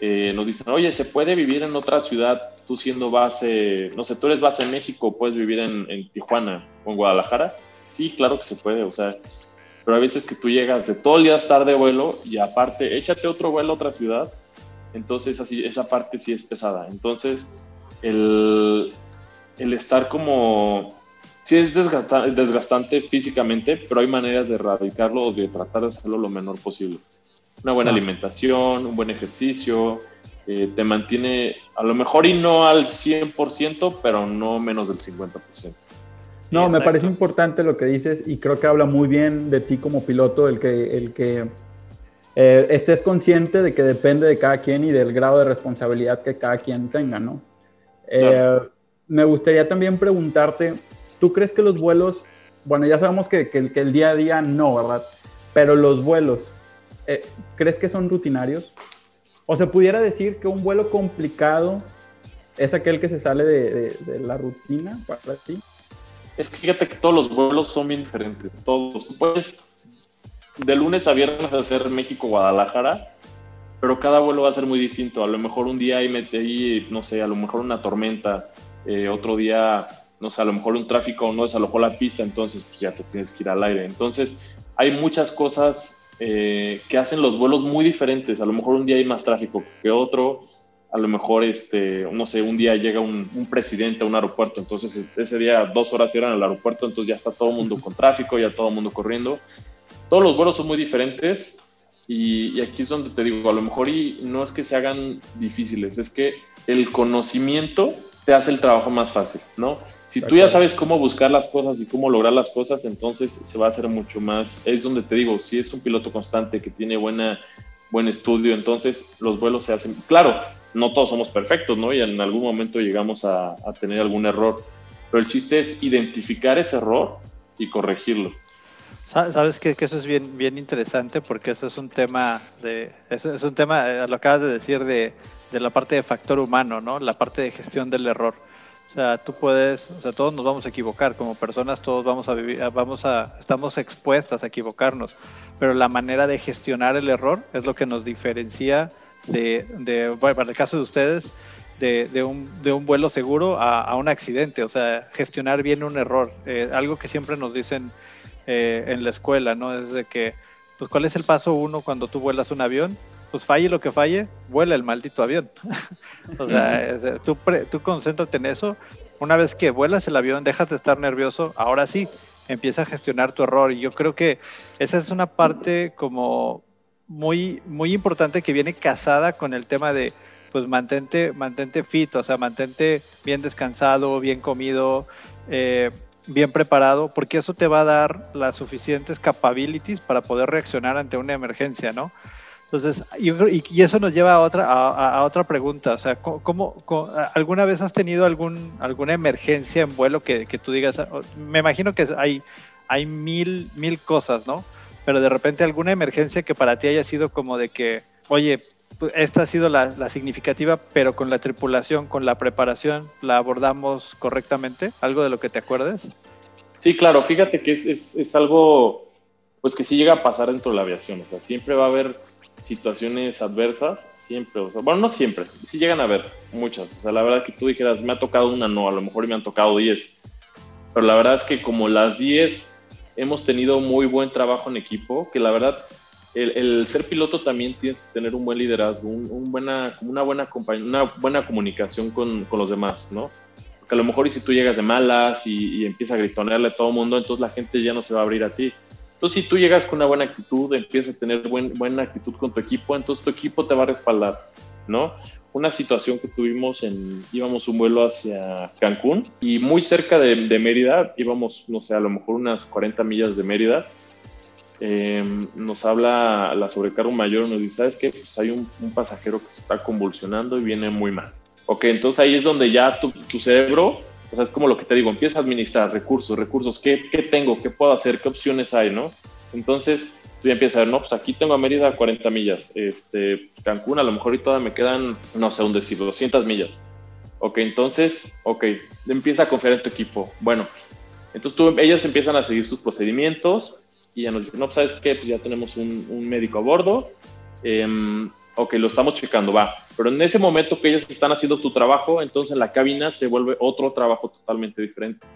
eh, nos dicen, oye, ¿se puede vivir en otra ciudad tú siendo base, no sé, tú eres base en México, puedes vivir en, en Tijuana o en Guadalajara? Sí, claro que se puede, o sea, pero hay veces que tú llegas de todo el día estar de vuelo y aparte échate otro vuelo a otra ciudad, entonces así, esa parte sí es pesada. Entonces, el, el estar como, sí es desgastante, desgastante, físicamente, pero hay maneras de erradicarlo o de tratar de hacerlo lo menor posible. Una buena ah. alimentación, un buen ejercicio, eh, te mantiene a lo mejor y no al 100%, pero no menos del 50%. No, me parece importante lo que dices y creo que habla muy bien de ti como piloto, el que, el que eh, estés consciente de que depende de cada quien y del grado de responsabilidad que cada quien tenga, ¿no? Eh, me gustaría también preguntarte, ¿tú crees que los vuelos, bueno, ya sabemos que, que, el día a día no, ¿verdad? Pero los vuelos, eh, ¿crees que son rutinarios? O se pudiera decir que un vuelo complicado es aquel que se sale de, de la rutina para ti. Es que fíjate que todos los vuelos son bien diferentes. Todos. Puedes de lunes a viernes hacer México-Guadalajara, pero cada vuelo va a ser muy distinto. A lo mejor un día hay, ahí no sé, a lo mejor una tormenta, eh, otro día, no sé, a lo mejor un tráfico no desalojó la pista, entonces pues ya te tienes que ir al aire. Entonces hay muchas cosas eh, que hacen los vuelos muy diferentes. A lo mejor un día hay más tráfico que otro, a lo mejor, este, no sé, un día llega un, presidente a un aeropuerto, entonces ese día dos horas cierran el aeropuerto, entonces ya está todo el mundo con tráfico, ya todo el mundo corriendo. todos los vuelos son muy diferentes y, aquí es donde te digo, a lo mejor y no es que se hagan difíciles, es que el conocimiento te hace el trabajo más fácil, ¿no? Si tú ya sabes cómo buscar las cosas y cómo lograr las cosas, entonces se va a hacer mucho más. Es donde te digo, si es un piloto constante que tiene buena, buen estudio, entonces los vuelos se hacen. Claro, no todos somos perfectos, ¿no? Y en algún momento llegamos a, tener algún error. Pero el chiste es identificar ese error y corregirlo. Sabes que, eso es bien, bien interesante porque eso es un tema de, eso es un tema, eh, lo acabas de decir de, de la parte de factor humano, ¿no? La parte de gestión del error. O sea, tú puedes, o sea, todos nos vamos a equivocar como personas, todos vamos a vivir, vamos a, estamos expuestas a equivocarnos, pero la manera de gestionar el error es lo que nos diferencia de, bueno, para el caso de ustedes, de, un, de un, vuelo seguro a, a, un accidente, o sea, gestionar bien un error, eh, algo que siempre nos dicen eh, en la escuela, ¿no? Es de que, pues, ¿cuál es el paso uno cuando tú vuelas un avión? Pues falle lo que falle, vuela el maldito avión. o sea, tú, tú concéntrate en eso. Una vez que vuelas el avión, dejas de estar nervioso, ahora sí, empieza a gestionar tu error. Y yo creo que esa es una parte como muy, muy importante que viene casada con el tema de, pues mantente, mantente fit, o sea, mantente bien descansado, bien comido, eh, bien preparado, porque eso te va a dar las suficientes capabilities para poder reaccionar ante una emergencia, ¿no? Entonces, y, eso nos lleva a otra, a, otra pregunta, o sea, ¿cómo, alguna vez has tenido algún, alguna emergencia en vuelo que, que tú digas, me imagino que hay, hay mil, mil cosas, ¿no? pero de repente alguna emergencia que para ti haya sido como de que, oye, pues, esta ha sido la, significativa, pero con la tripulación, con la preparación, la abordamos correctamente, algo de lo que te acuerdes. Sí, claro, fíjate que es, es, algo, pues que sí llega a pasar dentro de la aviación, o sea, siempre va a haber situaciones adversas, siempre, o sea, bueno, no siempre, sí llegan a haber muchas, o sea, la verdad que tú dijeras, me ha tocado una, no, a lo mejor me han tocado 10, pero la verdad es que como las 10 hemos tenido muy buen trabajo en equipo, que la verdad, el, ser piloto también tienes que tener un buen liderazgo, un, buena, una, buena una buena comunicación con, con, los demás, ¿no? Porque a lo mejor y si tú llegas de malas y, y empiezas a gritonearle a todo el mundo, entonces la gente ya no se va a abrir a ti. Entonces, si tú llegas con una buena actitud, empiezas a tener buen, buena actitud con tu equipo, entonces tu equipo te va a respaldar, ¿no? una situación que tuvimos en, íbamos un vuelo hacia Cancún y muy cerca de, Mérida, íbamos, no sé, a lo mejor unas 40 millas de Mérida, em, nos habla la sobrecargo mayor, nos dice, ¿sabes qué? Pues hay un, pasajero que se está convulsionando y viene muy mal. Ok, entonces ahí es donde ya tu, tu cerebro, o sea, es como lo que te digo, empieza a administrar recursos, recursos, ¿qué, ¿qué tengo? ¿Qué puedo hacer? ¿Qué opciones hay? ¿No? Entonces, tú ya empiezas a ver, no, pues aquí tengo a Mérida 40 millas, este, Cancún a lo mejor y todavía me quedan, no sé, un decir, 200 millas. Ok, entonces, ok, empieza a confiar en tu equipo. Bueno, entonces tú, ellas empiezan a seguir sus procedimientos y ya nos dicen, no, pues sabes qué, pues ya tenemos un, médico a bordo, eh, ok, lo estamos checando, va. Pero en ese momento que ellas están haciendo tu trabajo, entonces la cabina se vuelve otro trabajo totalmente diferente.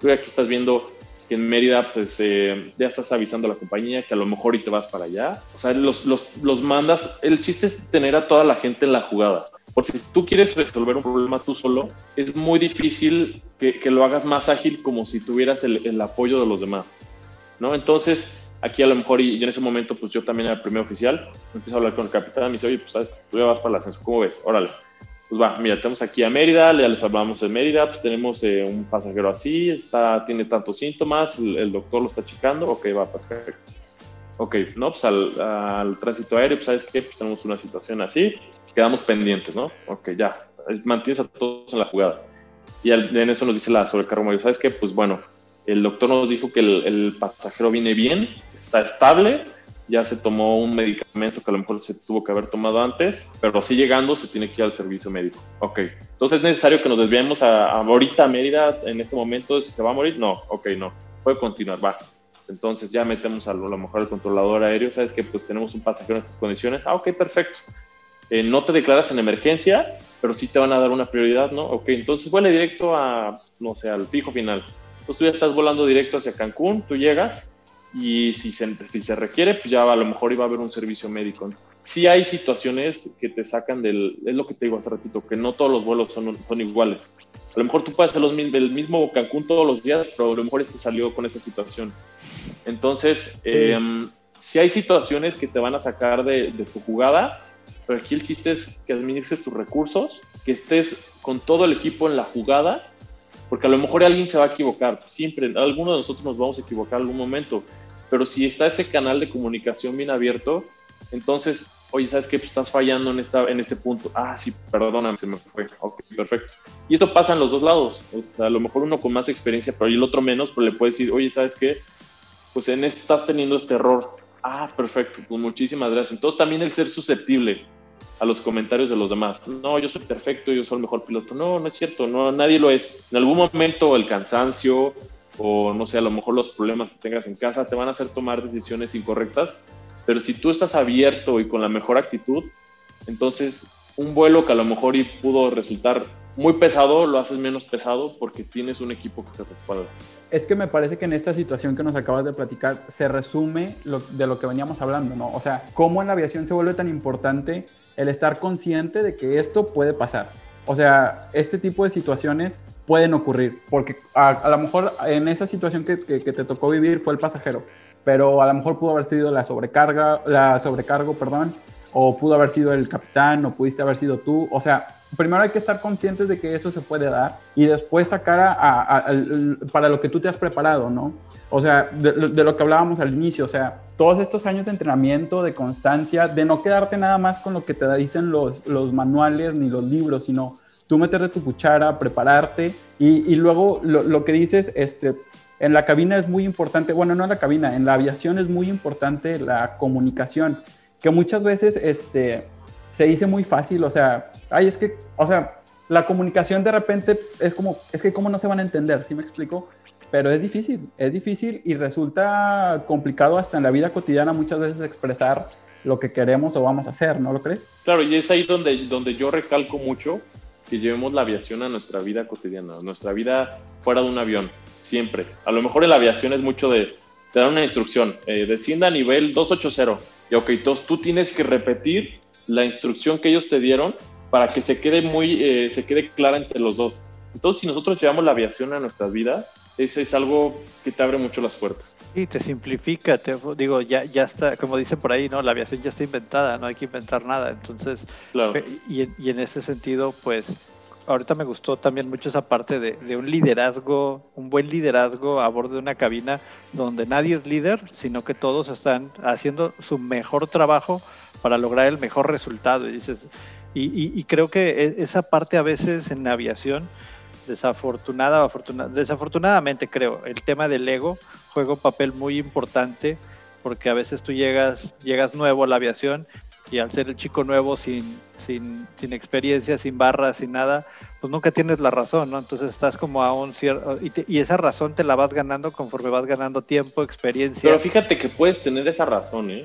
Tú aquí estás viendo que en Mérida pues eh, ya estás avisando a la compañía que a lo mejor y te vas para allá. O sea, los, los, los mandas, el chiste es tener a toda la gente en la jugada. Porque si tú quieres resolver un problema tú solo, es muy difícil que, que lo hagas más ágil como si tuvieras el, el, apoyo de los demás. ¿no? Entonces, aquí a lo mejor, y, en ese momento, pues yo también era el primer oficial, empiezo a hablar con el capitán, me dice, oye, pues sabes, tú ya vas para la ascenso, ¿cómo ves? Órale pues va, mira, tenemos aquí a Mérida, ya les hablamos de Mérida, pues tenemos eh, un pasajero así, está, tiene tantos síntomas, el, doctor lo está checando, ok, va, perfecto. Ok, no, pues al, tránsito aéreo, pues sabes qué, pues tenemos una situación así, quedamos pendientes, ¿no? Ok, ya, mantienes a todos en la jugada. Y en eso nos dice la sobrecargo mayor, ¿sabes qué? Pues bueno, el doctor nos dijo que el, el pasajero viene bien, está estable, ya se tomó un medicamento que a lo mejor se tuvo que haber tomado antes, pero sí llegando se tiene que ir al servicio médico. Ok, entonces es necesario que nos desviemos a, ahorita a Mérida en este momento, ¿se va a morir? No, ok, no, puede continuar, va. Entonces ya metemos a lo, mejor al controlador aéreo, sabes que pues tenemos un pasajero en estas condiciones, ah, ok, perfecto. Eh, no te declaras en emergencia, pero sí te van a dar una prioridad, ¿no? Ok, entonces vuela directo a, no sé, al fijo final. Entonces tú ya estás volando directo hacia Cancún, tú llegas, y si se, si se requiere, pues ya a lo mejor iba a haber un servicio médico. Sí hay situaciones que te sacan del, es lo que te digo hace ratito, que no todos los vuelos son, son iguales. A lo mejor tú puedes hacer los, el mismo Cancún todos los días, pero a lo mejor este salió con esa situación. Entonces, em, si hay situaciones que te van a sacar de, de, tu jugada, pero aquí el chiste es que administres tus recursos, que estés con todo el equipo en la jugada, porque a lo mejor alguien se va a equivocar, siempre, alguno de nosotros nos vamos a equivocar en algún momento, pero si está ese canal de comunicación bien abierto, entonces, oye, ¿sabes qué? Pues estás fallando en, esta, en este punto. Ah, sí, perdóname, se me fue. Ok, perfecto. Y eso pasa en los dos lados. O sea, a lo mejor uno con más experiencia, pero el otro menos, pero le puede decir, oye, ¿sabes qué? Pues en este estás teniendo este error. Ah, perfecto, pues muchísimas gracias. Entonces también el ser susceptible a los comentarios de los demás. No, yo soy perfecto, yo soy el mejor piloto. No, no es cierto, no, nadie lo es. En algún momento el cansancio o no sé, a lo mejor los problemas que tengas en casa te van a hacer tomar decisiones incorrectas, pero si tú estás abierto y con la mejor actitud, entonces un vuelo que a lo mejor pudo resultar muy pesado, lo haces menos pesado porque tienes un equipo que te respalda. Es que me parece que en esta situación que nos acabas de platicar se resume de lo que veníamos hablando, ¿no? O sea, cómo en la aviación se vuelve tan importante el estar consciente de que esto puede pasar. O sea, este tipo de situaciones pueden ocurrir, porque a, lo mejor en esa situación que, que, te tocó vivir fue el pasajero, pero a lo mejor pudo haber sido la sobrecarga, la sobrecargo, perdón, o pudo haber sido el capitán, o pudiste haber sido tú, o sea, primero hay que estar conscientes de que eso se puede dar y después sacar a, para lo que tú te has preparado, ¿no? O sea, de, de, lo que hablábamos al inicio, o sea, todos estos años de entrenamiento, de constancia, de no quedarte nada más con lo que te dicen los, los manuales ni los libros, sino tú meterle tu cuchara, prepararte y, y luego lo, lo, que dices, este, en la cabina es muy importante, bueno, no en la cabina, en la aviación es muy importante la comunicación, que muchas veces este, se dice muy fácil, o sea, ay, es que, o sea, la comunicación de repente es como, es que cómo no se van a entender, ¿sí me explico? Pero es difícil, es difícil y resulta complicado hasta en la vida cotidiana muchas veces expresar lo que queremos o vamos a hacer, ¿no lo crees? Claro, y es ahí donde, donde yo recalco mucho que llevemos la aviación a nuestra vida cotidiana, a nuestra vida fuera de un avión, siempre. A lo mejor en la aviación es mucho de, te dan una instrucción, eh, descienda a nivel 280, y ok, entonces tú tienes que repetir la instrucción que ellos te dieron para que se quede muy, eh, se quede clara entre los dos. Entonces, si nosotros llevamos la aviación a nuestras vidas, ese es algo que te abre mucho las puertas. Sí, te simplifica, te, digo, ya, ya está, como dicen por ahí, ¿no? La aviación ya está inventada, no hay que inventar nada. Entonces, y, y, en ese sentido, pues, ahorita me gustó también mucho esa parte de, de, un liderazgo, un buen liderazgo a bordo de una cabina donde nadie es líder, sino que todos están haciendo su mejor trabajo para lograr el mejor resultado. Y, dices, y, y, y creo que e, esa parte a veces en aviación desafortunada, afortunada, desafortunadamente creo, el tema del ego juega un papel muy importante porque a veces tú llegas, llegas nuevo a la aviación y al ser el chico nuevo sin, sin, sin experiencia, sin barras, sin nada, pues nunca tienes la razón, ¿no? Entonces estás como a un cierto... Y, y, esa razón te la vas ganando conforme vas ganando tiempo, experiencia. Pero fíjate que puedes tener esa razón, ¿eh?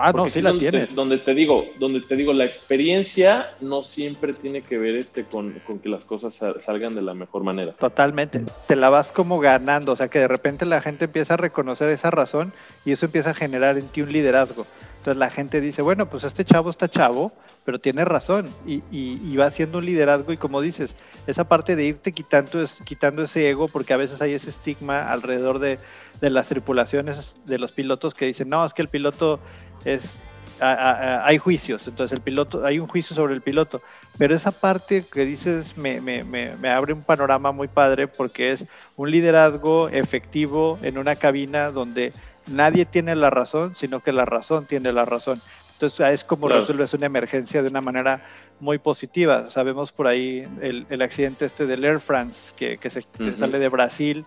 Ah, no, sí la donde, tienes. Donde te digo, donde te digo, la experiencia no siempre tiene que ver este con, con, que las cosas salgan de la mejor manera. Totalmente. Te la vas como ganando, o sea que de repente la gente empieza a reconocer esa razón y eso empieza a generar en ti un liderazgo. Entonces la gente dice, bueno, pues este chavo está chavo, pero tiene razón y, y, y va haciendo un liderazgo y como dices, esa parte de irte quitando, es, quitando ese ego, porque a veces hay ese estigma alrededor de, de las tripulaciones, de los pilotos que dicen, no, es que el piloto es a, a, hay juicios, entonces el piloto, hay un juicio sobre el piloto, pero esa parte que dices me, me, me, me, abre un panorama muy padre porque es un liderazgo efectivo en una cabina donde nadie tiene la razón, sino que la razón tiene la razón. Entonces es como claro. resuelves una emergencia de una manera muy positiva. Sabemos por ahí el, el accidente este del Air France que, que, se, uh -huh. sale de Brasil,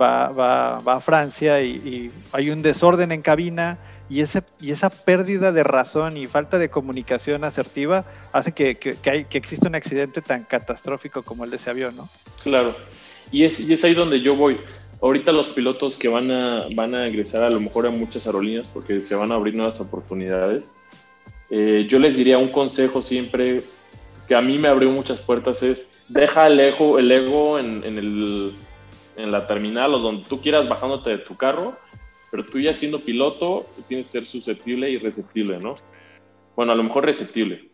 va, va, va a Francia y, y hay un desorden en cabina y, ese, y esa pérdida de razón y falta de comunicación asertiva hace que, que, hay, que exista un accidente tan catastrófico como el de ese avión, ¿no? Claro, y es, y es ahí donde yo voy. Ahorita los pilotos que van a, van a ingresar a lo mejor a muchas aerolíneas porque se van a abrir nuevas oportunidades, eh, yo les diría un consejo siempre que a mí me abrió muchas puertas es deja el ego, el ego en, en la terminal o donde tú quieras bajándote de tu carro pero tú ya siendo piloto tienes que ser susceptible y receptible, ¿no? Bueno, a lo mejor receptible,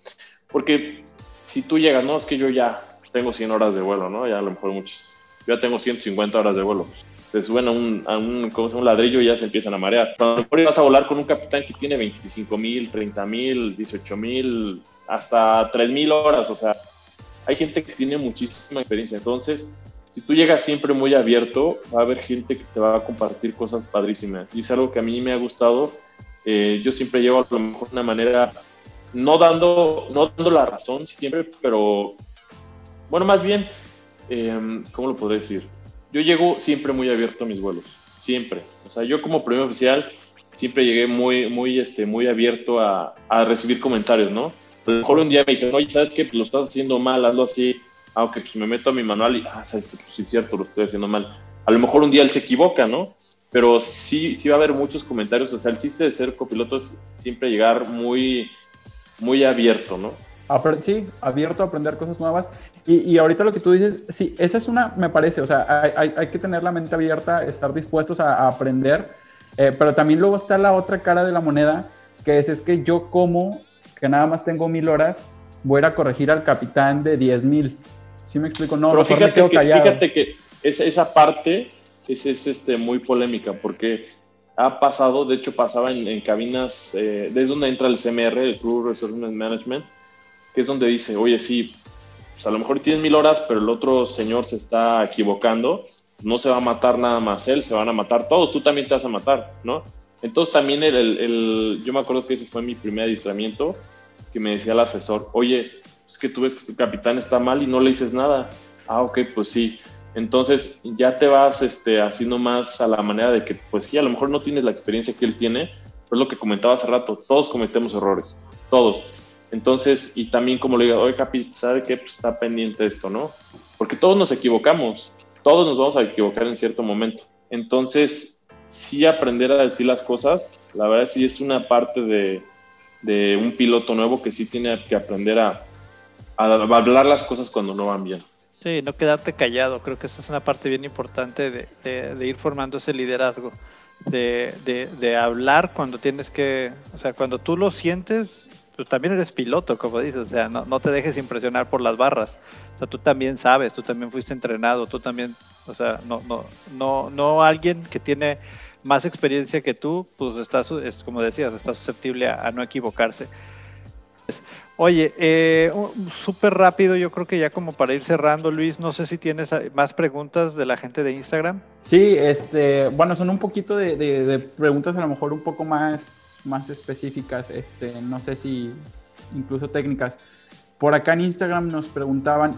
porque si tú llegas, no, es que yo ya tengo 100 horas de vuelo, ¿no? Ya a lo mejor muchos, ya tengo 150 horas de vuelo. te suben a un, ¿cómo se llama? un ladrillo y ya se empiezan a marear. a lo vas a volar con un capitán que tiene 25 mil, 30 mil, 18 mil, hasta 3 mil horas. O sea, hay gente que tiene muchísima experiencia. Entonces, si tú llegas siempre muy abierto, va a haber gente que te va a compartir cosas padrísimas. Y es algo que a mí me ha gustado. Eh, yo siempre llevo a lo mejor una manera, no dando, no dando la razón siempre, pero bueno, más bien, eh, ¿cómo lo podré decir? Yo llego siempre muy abierto a mis vuelos, siempre. O sea, yo como primer oficial siempre llegué muy, muy, este, muy abierto a, a recibir comentarios, ¿no? A lo mejor un día me dijeron, oye, ¿sabes qué? Lo estás haciendo mal, hazlo así ah, pues me meto a mi manual y, ah, pues sí es cierto, lo estoy haciendo mal. A lo mejor un día él se equivoca, ¿no? Pero sí, sí va a haber muchos comentarios. O sea, el chiste de ser copiloto es siempre llegar muy, muy abierto, ¿no? Sí, abierto a aprender cosas nuevas. Y, y, ahorita lo que tú dices, sí, esa es una, me parece, o sea, hay, que tener la mente abierta, estar dispuestos a, aprender, eh, pero también luego está la otra cara de la moneda, que es, es que yo como, que nada más tengo mil horas, voy a ir a corregir al capitán de diez mil. ¿Sí me explico? No, Pero fíjate, que, fíjate que esa, esa parte es, es, este, muy polémica porque ha pasado, de hecho pasaba en, cabinas, eh, desde donde entra el CMR, el Crew Resource Management, que es donde dice, oye, sí, pues a lo mejor tienes mil horas, pero el otro señor se está equivocando, no se va a matar nada más él, se van a matar todos, tú también te vas a matar, ¿no? Entonces también el, el, el yo me acuerdo que ese fue mi primer adiestramiento, que me decía el asesor, oye, es que tú ves que tu capitán está mal y no le dices nada. Ah, ok, pues sí. Entonces ya te vas este, haciendo más a la manera de que, pues sí, a lo mejor no tienes la experiencia que él tiene, pero es lo que comentaba hace rato, todos cometemos errores, todos. Entonces, y también como le digo, oye, Capi, ¿sabe qué? Pues está pendiente esto, ¿no? Porque todos nos equivocamos, todos nos vamos a equivocar en cierto momento. Entonces, sí aprender a decir las cosas, la verdad sí es una parte de, de un piloto nuevo que sí tiene que aprender a, hablar las cosas cuando no van bien. Sí, no quedarte callado. Creo que esa es una parte bien importante de, ir formando ese liderazgo. De, hablar cuando tienes que, o sea, cuando tú lo sientes, tú también eres piloto, como dices, o sea, no, no te dejes impresionar por las barras. O sea, tú también sabes, tú también fuiste entrenado, tú también, o sea, no, no, no, no alguien que tiene más experiencia que tú, pues estás, es como decías, está susceptible a no equivocarse. Oye, eh, súper rápido, yo creo que ya como para ir cerrando, Luis, no sé si tienes más preguntas de la gente de Instagram. Sí, este, bueno, son un poquito de, preguntas a lo mejor un poco más, más específicas, este, no sé si incluso técnicas. Por acá en Instagram nos preguntaban,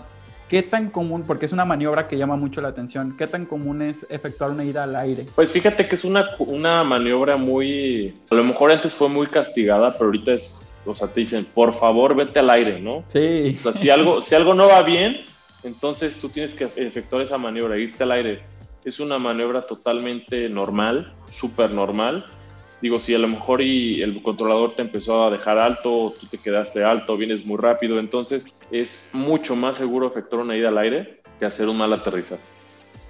¿qué tan común, porque es una maniobra que llama mucho la atención, qué tan común es efectuar una ida al aire? Pues fíjate que es una, una maniobra muy, a lo mejor antes fue muy castigada, pero ahorita es o sea, te dicen, por favor, vete al aire, ¿no? Sí. O sea, si algo, si algo no va bien, entonces tú tienes que efectuar esa maniobra, irte al aire. Es una maniobra totalmente normal, súper normal. Digo, si a lo mejor y el controlador te empezó a dejar alto, tú te quedaste alto, vienes muy rápido, entonces es mucho más seguro efectuar una ida al aire que hacer un mal aterrizaje.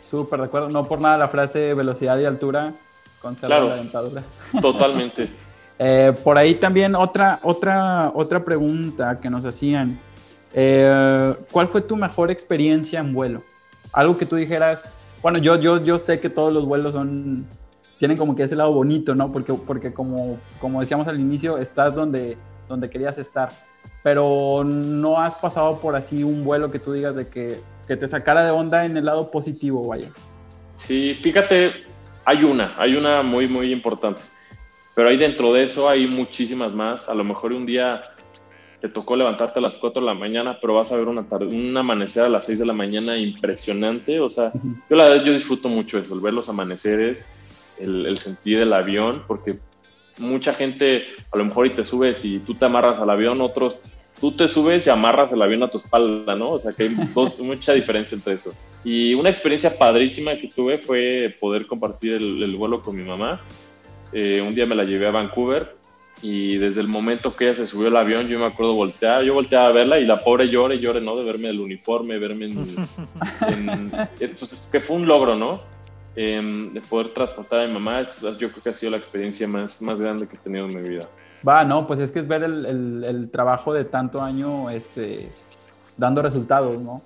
Súper de acuerdo. No por nada la frase velocidad y altura conserva la dentadura. Totalmente. Eh, por ahí también otra, otra, otra pregunta que nos hacían. Eh, ¿Cuál fue tu mejor experiencia en vuelo? Algo que tú dijeras, bueno, yo, yo, yo sé que todos los vuelos son, tienen como que ese lado bonito, ¿no? Porque, porque como, como decíamos al inicio, estás donde, donde querías estar, pero no has pasado por así un vuelo que tú digas de que, que te sacara de onda en el lado positivo, vaya. Sí, fíjate, hay una, hay una muy, muy importante. Pero ahí dentro de eso hay muchísimas más. A lo mejor un día te tocó levantarte a las 4 de la mañana, pero vas a ver una tarde, un amanecer a las 6 de la mañana impresionante. O sea, yo la verdad yo disfruto mucho eso, el ver los amaneceres, el, el sentir el avión, porque mucha gente a lo mejor y te subes y tú te amarras al avión, otros tú te subes y amarras el avión a tu espalda, ¿no? O sea que hay mucha diferencia entre eso. Y una experiencia padrísima que tuve fue poder compartir el, el vuelo con mi mamá. Eh, un día me la llevé a Vancouver y desde el momento que ella se subió al avión, yo me acuerdo voltear, yo volteaba a verla y la pobre llore, llore, ¿no? De verme el uniforme, verme en... Eh, pues, que fue un logro, ¿no? Em, de poder transportar a mi mamá, yo creo que ha sido la experiencia más, más grande que he tenido en mi vida. Va, no, pues es que es ver el, el, el trabajo de tanto año este, dando resultados, ¿no?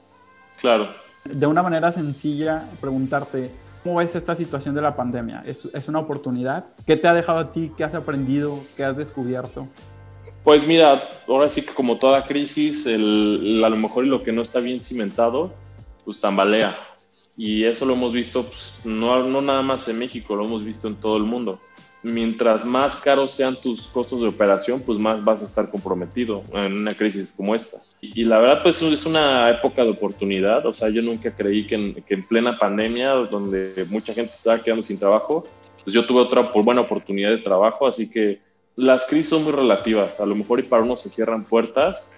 Claro. De una manera sencilla, preguntarte, ¿Cómo ves esta situación de la pandemia? ¿Es, ¿Es, una oportunidad? ¿Qué te ha dejado a ti? ¿Qué has aprendido? ¿Qué has descubierto? Pues mira, ahora sí que como toda crisis, el, a lo mejor lo que no está bien cimentado, pues tambalea. Y eso lo hemos visto pues, no, no nada más en México, lo hemos visto en todo el mundo mientras más caros sean tus costos de operación, pues más vas a estar comprometido en una crisis como esta. Y, la verdad, pues es una época de oportunidad. O sea, yo nunca creí que en, que en plena pandemia, donde mucha gente estaba quedando sin trabajo, pues yo tuve otra buena oportunidad de trabajo. Así que las crisis son muy relativas. A lo mejor y para unos se cierran puertas,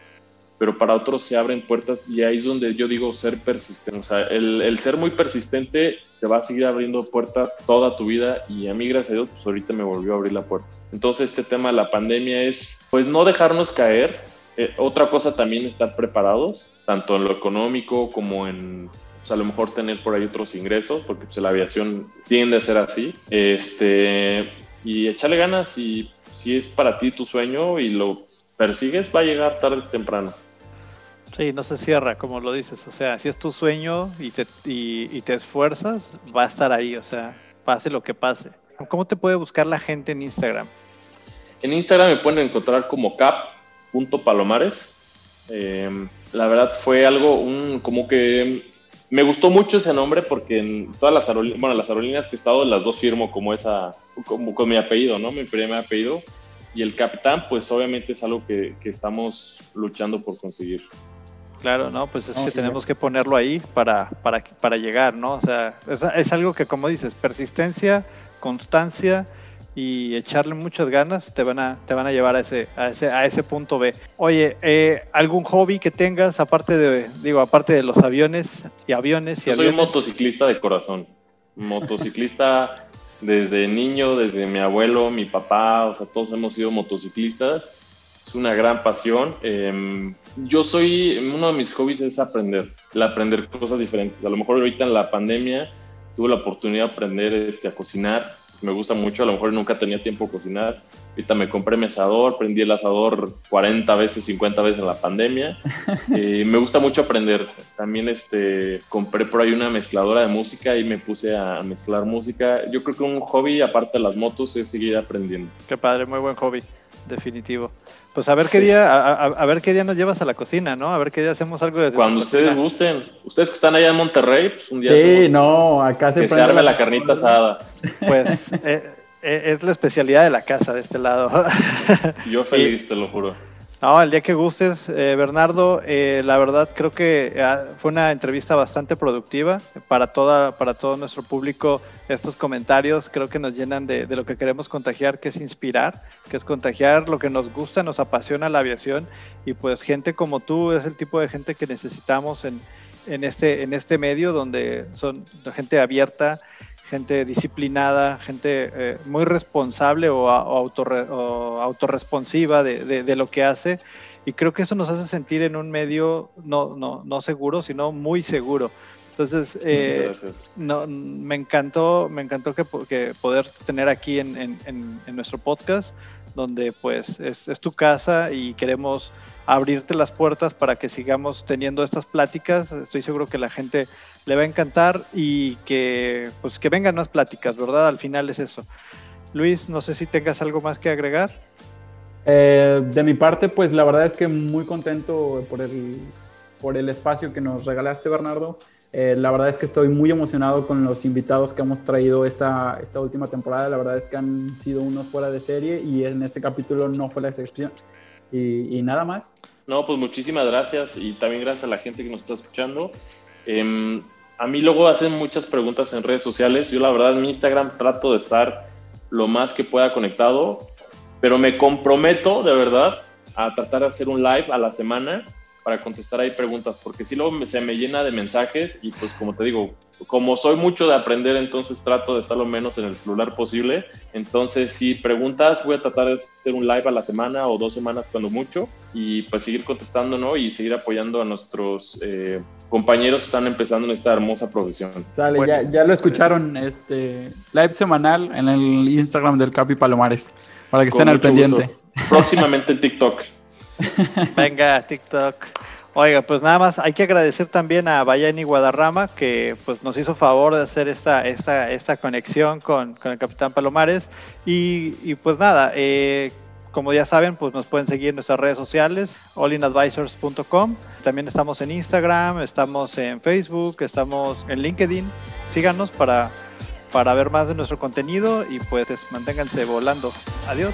pero para otros se abren puertas y ahí es donde yo digo ser persistente. O sea, el, el, ser muy persistente te va a seguir abriendo puertas toda tu vida y a mí, gracias a Dios, pues ahorita me volvió a abrir la puerta. Entonces, este tema de la pandemia es, pues, no dejarnos caer. Eh, otra cosa también estar preparados, tanto en lo económico como en, a lo mejor tener por ahí otros ingresos, porque pues, la aviación tiende a ser así. Este, y echarle ganas y si es para ti tu sueño y lo persigues, va a llegar tarde o temprano. Sí, no se cierra, como lo dices. O sea, si es tu sueño y te, y, te esfuerzas, va a estar ahí. O sea, pase lo que pase. ¿Cómo te puede buscar la gente en Instagram? En Instagram me pueden encontrar como cap.palomares. Em, la verdad fue algo, un, como que me gustó mucho ese nombre porque en todas las aerolíneas, bueno, las aerolíneas que he estado, las dos firmo como esa, como con mi apellido, ¿no? Mi primer apellido. Y el capitán, pues obviamente es algo que, que estamos luchando por conseguir. Claro, no, pues es que tenemos que ponerlo ahí para, para, para llegar, ¿no? O sea, es, algo que, como dices, persistencia, constancia y echarle muchas ganas te van a, te van a llevar a ese, a ese, a ese punto B. Oye, eh, ¿algún hobby que tengas aparte de, digo, aparte de los aviones y aviones y Yo soy un motociclista de corazón. Motociclista desde niño, desde mi abuelo, mi papá, o sea, todos hemos sido motociclistas es una gran pasión. Em, yo soy, uno de mis hobbies es aprender, el aprender cosas diferentes. A lo mejor ahorita en la pandemia tuve la oportunidad de aprender este, a cocinar. Me gusta mucho, a lo mejor nunca tenía tiempo de cocinar. Ahorita me compré mi asador, prendí el asador 40 veces, 50 veces en la pandemia. Eh, me gusta mucho aprender. También este, compré por ahí una mezcladora de música y me puse a mezclar música. Yo creo que un hobby, aparte de las motos, es seguir aprendiendo. Qué padre, muy buen hobby definitivo. Pues a ver qué día, a, ver qué día nos llevas a la cocina, ¿no? A ver qué día hacemos algo de Cuando ustedes gusten. Ustedes que están allá en Monterrey, pues un día. Sí, no, acá se, que se arme la carnita asada. Pues eh, eh, es la especialidad de la casa de este lado. Yo feliz, te lo juro. No, el día que gustes, eh, Bernardo, eh, la verdad creo que ah, fue una entrevista bastante productiva para, toda, para todo nuestro público. Estos comentarios creo que nos llenan de, lo que queremos contagiar, que es inspirar, que es contagiar lo que nos gusta, nos apasiona la aviación y pues gente como tú es el tipo de gente que necesitamos en, en, este, en este medio donde son gente abierta, gente disciplinada, gente eh, muy responsable o, autorresponsiva de, lo que hace. Y creo que eso nos hace sentir en un medio no, no, no seguro, sino muy seguro. Entonces, eh, no, me encantó, me encantó que, poder tener aquí en, nuestro podcast, donde pues es, es tu casa y queremos abrirte las puertas para que sigamos teniendo estas pláticas. Estoy seguro que la gente le va a encantar y que pues que vengan más pláticas, ¿verdad? Al final es eso. Luis, no sé si tengas algo más que agregar. Eh, de mi parte, pues la verdad es que muy contento por el, por el espacio que nos regalaste, Bernardo. Eh, la verdad es que estoy muy emocionado con los invitados que hemos traído esta, esta última temporada. La verdad es que han sido unos fuera de serie y en este capítulo no fue la excepción. Y, y nada más. No, pues muchísimas gracias y también gracias a la gente que nos está escuchando. Em, a mí luego hacen muchas preguntas en redes sociales. Yo la verdad en mi Instagram trato de estar lo más que pueda conectado, pero me comprometo de verdad a tratar de hacer un live a la semana para contestar ahí preguntas, porque si luego se me llena de mensajes y pues como te digo, como soy mucho de aprender, entonces trato de estar lo menos en el celular posible. Entonces, si preguntas, voy a tratar de hacer un live a la semana o dos semanas cuando mucho y pues seguir contestando, ¿no? Y seguir apoyando a nuestros eh, compañeros que están empezando en esta hermosa profesión. Sale, ya, ya, lo escucharon, este live semanal en el Instagram del Capi Palomares, para que estén al pendiente. Próximamente en TikTok. Venga, TikTok. Oiga, pues nada más hay que agradecer también a Bayani Guadarrama que pues nos hizo favor de hacer esta, esta, esta conexión con, con el Capitán Palomares. Y, pues nada, eh, como ya saben, pues nos pueden seguir en nuestras redes sociales, allinadvisors.com. También estamos en Instagram, estamos en Facebook, estamos en LinkedIn. Síganos para, para ver más de nuestro contenido y pues manténganse volando. Adiós.